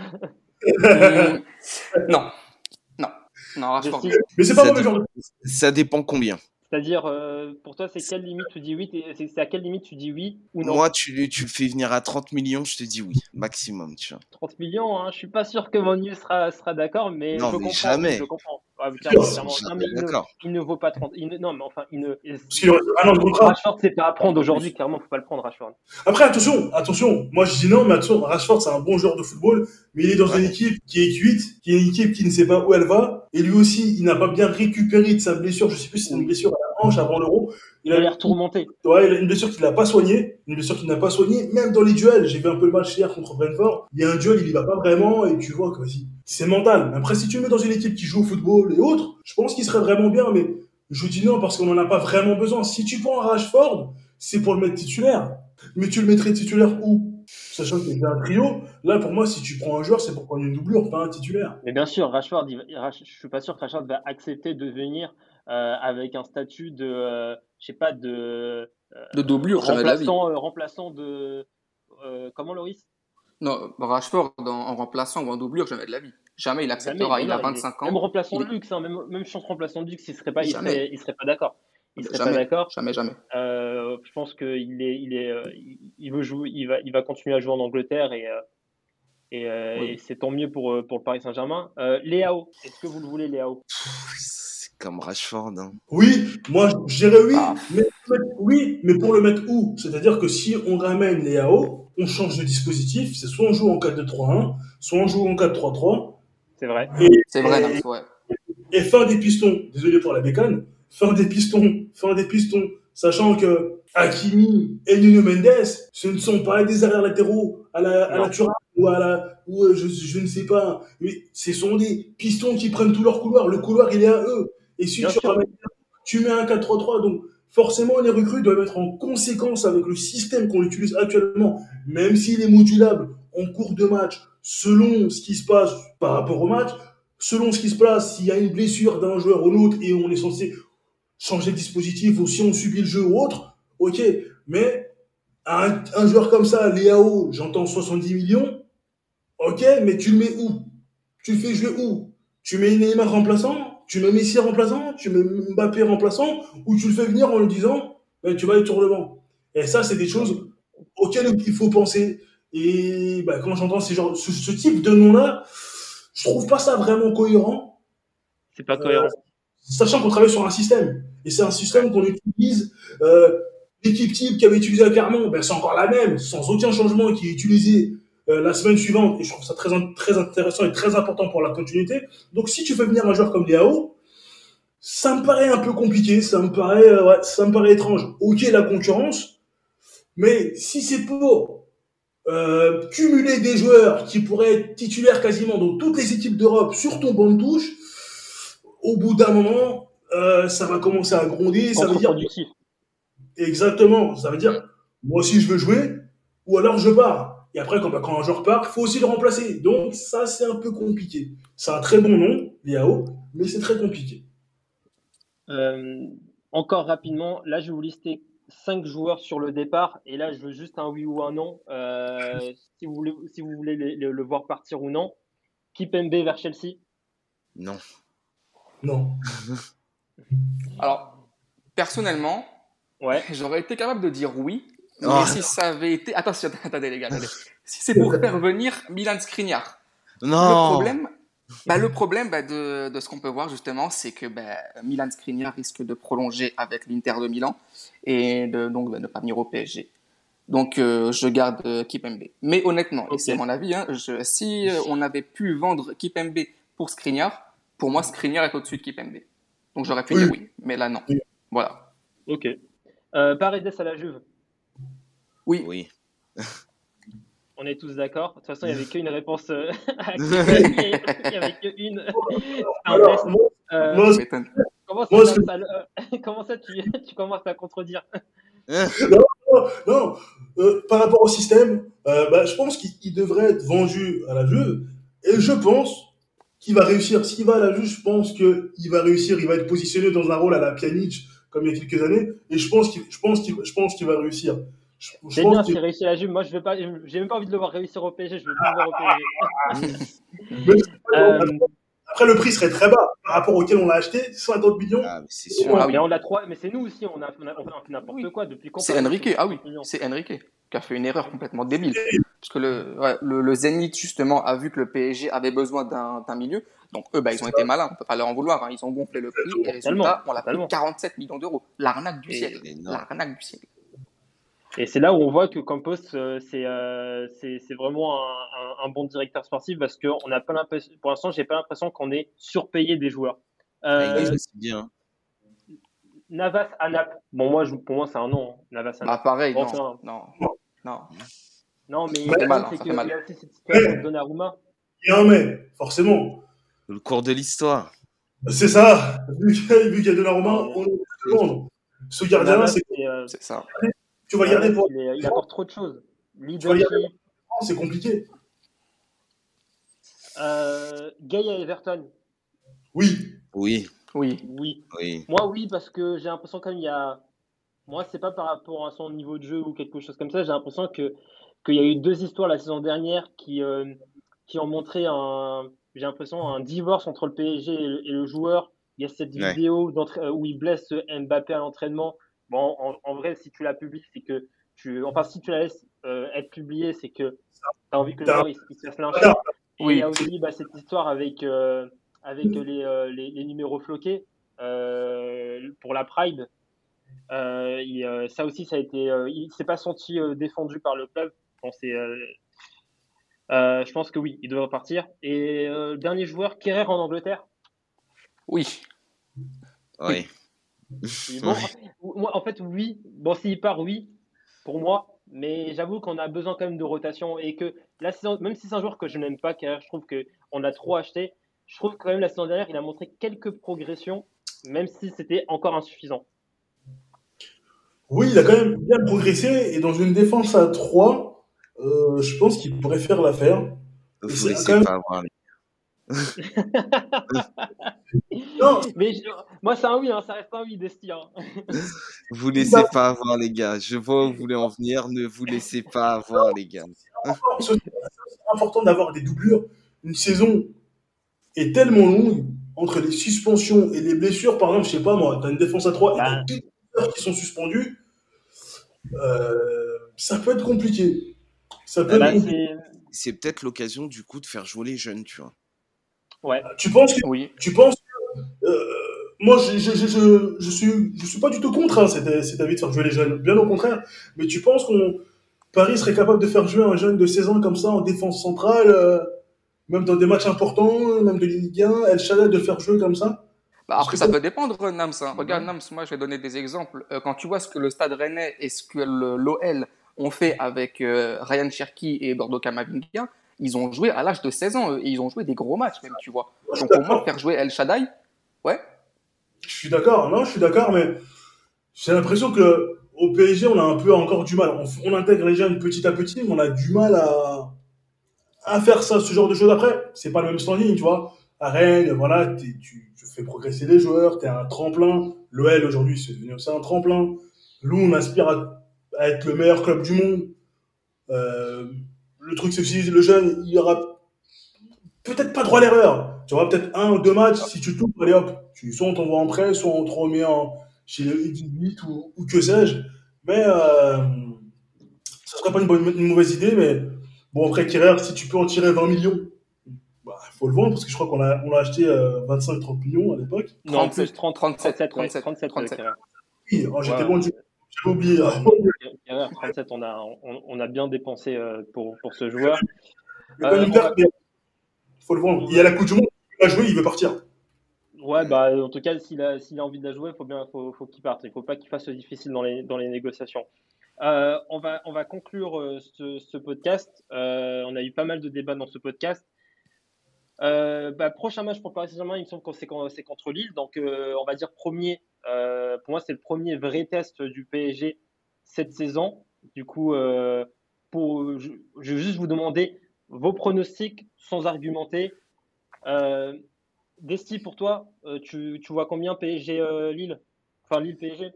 non, non, non, Rashford. Mais c'est pas genre Ça dépend combien. C'est-à-dire, euh, pour toi, c'est quelle limite tu dis oui C'est à quelle limite tu dis oui ou non? Moi, tu, tu le fais venir à 30 millions, je te dis oui, maximum, tu vois. 30 millions, hein, je suis pas sûr que Monu sera, sera d'accord, mais, non, je, mais comprends, jamais. je comprends. Ouais, clairement, sûr. clairement. Ah, Non, mais il ne, D'accord. il ne vaut pas 30. il ne- non, mais enfin, il ne. De contrat. Rashford, c'est pas à prendre aujourd'hui, clairement, faut pas le prendre, Rashford. Après, attention, attention. Moi, je dis non, mais attention, Rashford, c'est un bon joueur de football, mais il est dans Ouais. une équipe qui est cuite, qui est une équipe qui ne sait pas où elle va. Et lui aussi, il n'a pas bien récupéré de sa blessure. Je sais plus si c'est une blessure à la hanche avant l'euro. Il a, l'air tout remonté. ouais, il a une blessure qu'il n'a pas soignée. Une blessure qu'il n'a pas soignée. Même dans les duels, j'ai vu un peu le match hier contre Brentford. Il y a un duel, il y va pas vraiment, et tu vois que vas-y, c'est mental. Après, si tu le mets dans une équipe qui joue au football et autres, je pense qu'il serait vraiment bien, mais je dis non parce qu'on en a pas vraiment besoin. Si tu prends un Rashford, c'est pour le mettre titulaire. Mais tu le mettrais titulaire où? Sachant qu'il y a un trio, là pour moi, si tu prends un joueur, c'est pour prendre une doublure, pas un titulaire. Mais bien sûr, Rashford, va- je suis pas sûr que Rashford va accepter de venir avec un statut de, euh, je sais pas, de De doublure, de la remplaçant, euh, remplaçant de, euh, comment Loris? Non, Rashford en, en remplaçant ou en doublure, jamais de la vie. Jamais il acceptera. Jamais, il a voilà, 25 Même ans. remplaçant Il- de luxe, hein, même, même chance remplaçant de luxe, il serait pas, il serait, il serait pas d'accord. Il serait Jamais. pas d'accord. Jamais, jamais. Euh, je pense qu'il est, il est, euh, il- il veut jouer, il va, il va continuer à jouer en Angleterre et, euh, et, euh, Oui. et c'est tant mieux pour, euh, pour le Paris Saint-Germain. Euh, Léao, est-ce que vous le voulez, Léao? Comme Rashford. Hein. Oui, moi je dirais oui, Ah. mais, mais- oui, mais pour le mettre où? C'est-à-dire que si on ramène les AO, on change de dispositif, c'est soit on joue en 4-2-3-1, soit on joue en 4-3-3, C'est vrai. C'est vrai, Et- ouais. et fin des pistons, désolé pour la bécane, fin des pistons, fin des pistons, sachant que Hakimi et Nuno Mendes, ce ne sont pas des arrières latéraux à la, à la ou à la, ou euh, je, je ne sais pas, mais ce sont des pistons qui prennent tout leur couloir, le couloir il est à eux. Et si tu ramènes, tu mets un 4-3-3, donc forcément les recrues doivent être en conséquence avec le système qu'on utilise actuellement, même s'il est modulable en cours de match, selon ce qui se passe par rapport au match, selon ce qui se passe, s'il y a une blessure d'un joueur ou l'autre et on est censé changer de dispositif ou si on subit le jeu ou autre, ok. Mais un, un joueur comme ça, Léao, j'entends 70 millions, ok, mais tu le mets où? Tu le fais jouer où? Tu mets Neymar remplaçant? Tu mets Messi remplaçant Tu mets Mbappé remplaçant Ou tu le fais venir en lui disant, ben, tu vas être banc Et ça, c'est des choses auxquelles il faut penser. Et bah, quand j'entends ces genres, ce, ce type de nom-là, je trouve pas ça vraiment cohérent, C'est pas cohérent. sachant qu'on travaille sur un système. Et c'est un système qu'on utilise. Euh, L'équipe type qui avait utilisé à Clermont, ben, c'est encore la même, sans aucun changement, qui est utilisée euh, la semaine suivante. Et je trouve ça très, très intéressant et très important pour la continuité. Donc si tu fais venir un joueur comme Léao, ça me paraît un peu compliqué, ça me paraît, euh, ouais, ça me paraît étrange. Ok, la concurrence, mais si c'est pour euh, cumuler des joueurs qui pourraient être titulaires quasiment dans toutes les équipes d'Europe sur ton banc de touche, au bout d'un moment, euh, ça va commencer à gronder. Ça veut dire exactement, ça veut dire moi aussi je veux jouer, ou alors je pars. Et après, quand, bah, quand un joueur part, il faut aussi le remplacer. Donc ça, c'est un peu compliqué. C'est un très bon nom, Liao, mais c'est très compliqué. Euh, encore rapidement, là, je vais vous lister cinq joueurs sur le départ. Et là, je veux juste un oui ou un non. Euh, si, vous voulez, si vous voulez le, le- le voir partir ou non. Kipembe vers Chelsea. Non. Non. Alors, personnellement, Ouais. j'aurais été capable de dire oui, mais Oh, si ça avait été... Attention, attendez les gars, attendez. Si c'est pour faire venir Milan Skriniar, Non. le problème, bah, le problème bah, de, de ce qu'on peut voir justement, c'est que bah, Milan Skriniar risque de prolonger avec l'Inter de Milan et de, donc de ne pas venir au PSG. Donc euh, je garde euh, Kipembe. Mais honnêtement, et c'est mon avis, hein, je, si euh, on avait pu vendre Kipembe pour Skriniar, pour moi Skriniar est au-dessus de Kipembe. Donc j'aurais pu Oui. dire oui, mais là non. Oui. Voilà. Ok. Euh, Paredes à la Juve. Oui, Oui. On est tous d'accord. De toute façon, il n'y avait qu'une réponse. euh, à il n'y avait qu'une. Alors, moi, Euh, moi, comment, ça, moi, euh, comment ça, tu, tu commences à contredire? Non, euh, par rapport au système, euh, bah, je pense qu'il il devrait être vendu à la Juve. Et je pense qu'il va réussir. S'il va à la Juve, je pense qu'il va réussir. Il va être positionné dans un rôle à la Pjanic, comme il y a quelques années. Et je pense qu'il, je pense qu'il, je pense qu'il va réussir. Je, je C'est bien qu'il- s'il réussit à la Juve. Moi, je veux pas. J'ai même pas envie de le voir réussir au PSG. Je veux pas le voir au PSG. Mais- Euh, Après, le prix serait très bas par rapport auquel on l'a acheté, 50 millions. Ah, mais c'est sûr. Ah oui. Mais on l'a trois. Mais c'est nous aussi. On a, on a, on a fait n'importe Oui. quoi depuis quand C'est Enrique, ah oui, c'est Enrique qui a fait une erreur complètement débile. Parce que le, ouais, le, le Zénith, justement, a vu que le PSG avait besoin d'un d'un milieu. Donc, eux, bah, ils ont été malins. On peut pas leur en vouloir. hein. Ils ont gonflé le prix. Et résultat, on l'a payé Totalement. 47 millions d'euros. L'arnaque du siècle. L'arnaque du siècle. Et c'est là où on voit que Campos, euh, c'est euh, c'est vraiment un, un- un bon directeur sportif parce qu'on n'a pas l'impression, pour l'instant, j'ai pas l'impression qu'on est surpayé des joueurs. Ah, Euh, bien. hein. Navas à Naples. Bon, moi, je- pour moi, c'est un nom. hein. Navas à Naples. pareil, non. Non. Non. Non, mais le hein, c'est que il y a aussi cette situation de Donnarumma. Il y a un mais, forcément. Le cours de l'histoire. C'est ça. Vu qu'il y a- a Romain, on est demande. Ce gardien, Navas, c'est c'est, C'est ça. Tu vas le garder Navas, pour il, est- il apporte trop de choses. Leadership, c'est compliqué. euh, Gay à Everton. Oui. Oui, Oui. Oui. oui. Moi, oui, parce que j'ai l'impression qu'il y a. Moi, c'est pas par rapport à son niveau de jeu ou quelque chose comme ça. J'ai l'impression que qu'il y a eu deux histoires la saison dernière qui euh, qui ont montré un. J'ai l'impression un divorce entre le PSG et le, et le joueur. Il y a cette Ouais. vidéo où il blesse Mbappé à l'entraînement. Bon, en, en vrai, si tu la publies, c'est que tu. Enfin, si tu la laisses euh, être publiée, c'est que tu as envie que le joueur il, il se fasse lyncher. Et il Oui. y a aussi bah, cette histoire avec, euh, avec les, euh, les, les numéros floqués euh, pour la Pride. Il, ça aussi, ça a été, euh, il s'est pas senti euh, défendu par le club. Bon, c'est, euh, euh, je pense que oui, il devrait partir. Et euh, dernier joueur, Kerrer en Angleterre. Oui. Oui. Bon, moi, en fait, oui. Bon, s'il part, oui, pour moi. Mais j'avoue qu'on a besoin quand même de rotation et que la saison, même si c'est un joueur que je n'aime pas, car je trouve que on l'a trop acheté, je trouve que quand même la saison dernière, il a montré quelques progressions, même si c'était encore insuffisant. Oui, il a quand même bien progressé. Et dans une défense à 3, euh, je pense qu'il pourrait faire l'affaire. Vous c'est laissez quand même- pas avoir les- Non, Mais je- moi, c'est un oui, hein, ça reste un oui, Desti. hein. Vous laissez pas avoir les gars. Je vois où vous voulez en venir. Ne vous laissez pas avoir les gars. c'est important d'avoir des doublures. Une saison est tellement longue entre les suspensions et les blessures. Par exemple, je sais pas moi, tu as une défense à 3 et Bah. t'as deux joueurs qui sont suspendus. Euh, ça peut être compliqué. Ça peut Bah, être C'est peut-être l'occasion du coup de faire jouer les jeunes, tu vois. Ouais. Tu penses que Oui. Tu penses que, euh, moi, je, je, je, je, je suis, je suis pas du tout contre hein, cet, cet avis de faire jouer les jeunes, bien au contraire. Mais tu penses qu'on Paris serait capable de faire jouer un jeune de 16 ans comme ça en défense centrale, euh, même dans des matchs importants, même de Ligue 1, El Shaddai de le faire jouer comme ça? Bah, Parce après, que ça peut dépendre, Nams. hein. Regarde, Nams, moi, je vais donner des exemples. Euh, quand tu vois ce que le Stade Rennais et ce que l'OL ont fait avec euh, Ryan Cherki et Gordo Kamavinga, ils ont joué à l'âge de 16 ans eux, et ils ont joué des gros matchs, même, tu vois. Suis Donc, pour moi, faire jouer El Shaddai, ouais, Je suis d'accord, non, je suis d'accord, mais j'ai l'impression que au PSG, on a un peu encore du mal. On, on intègre les jeunes petit à petit, mais on a du mal à, à faire ça, ce genre de choses. Après, c'est pas le même standing, tu vois. À Rennes, voilà, tu, tu fais progresser les joueurs, tu es un tremplin. L'OL aujourd'hui, c'est devenu aussi un tremplin. Nous, on aspire à, à être le meilleur club du monde. Euh, le truc, c'est que si le jeune, il aura peut-être pas droit à l'erreur. Tu auras peut-être un ou deux matchs, si tu tombes, allez hop, tu, soit on t'envoie en prêt, soit on te remet en, chez le U18 ou, ou que sais-je. Mais euh, ça serait pas une, bonne, une mauvaise idée, mais bon, après, Kerrer, si tu peux en tirer 20 millions, bah, faut le vendre, parce que je crois qu'on l'a on l'a acheté euh, 25-30 millions à l'époque. Non, en 37, plus 30, 37, 37, ouais, 37, 37, 37. Kerrer. Oui, j'étais Ouais. loin du. J'avais oublié. hein. Kerrer, 37, on a, on, on a bien dépensé euh, pour, pour ce joueur. Quand Euh, faut le vendre. Il y a la Coupe du Monde, il va jouer, il veut partir. Ouais, bah, en tout cas, s'il a, a envie de la jouer, faut bien, faut, faut qu'il parte. Il faut pas qu'il fasse difficile dans les, dans les négociations. Euh, on, va, on va conclure ce, ce podcast. Euh, on a eu pas mal de débats dans ce podcast. Euh, bah, prochain match pour Paris Saint-Germain, il me semble que c'est, con- c'est contre Lille. Donc, euh, on va dire premier. euh, pour moi, c'est le premier vrai test du PSG cette saison. Du coup, pour, je, je vais juste vous demander vos pronostics sans argumenter. Desti, pour toi, tu, tu vois combien PSG Lille? Enfin, Lille PSG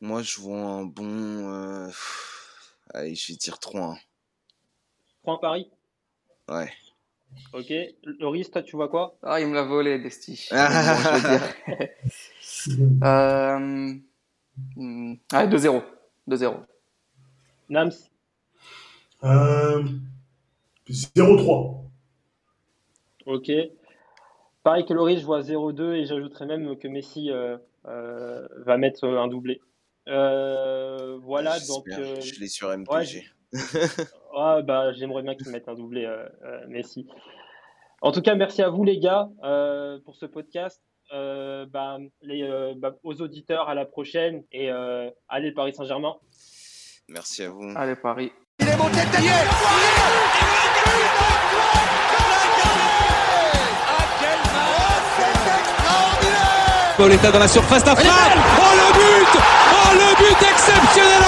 Moi, je vois un bon. Allez, je vais dire 3-1. 3 Paris? Ouais. Ok. Loris, toi, tu vois quoi? Ah, il me l'a volé, Desti. Euh, hmm, allez, 2-0. 2-0. Nams? Euh, 0-3. Ok. Pareil que Loris, je vois 0-2 et j'ajouterais même que Messi euh, euh, va mettre un doublé. Euh, voilà, donc. Euh, Je l'ai sur MPG. ouais, ah, bah, j'aimerais bien qu'il mette un doublé, euh, euh, Messi. En tout cas, merci à vous, les gars, euh, pour ce podcast. Euh, bah, les, euh, bah, aux auditeurs, à la prochaine et euh, allez, le Paris Saint-Germain. Merci à vous. Allez, Paris. Pauletta dans la surface d'affaire. Oh le but Oh le but exceptionnel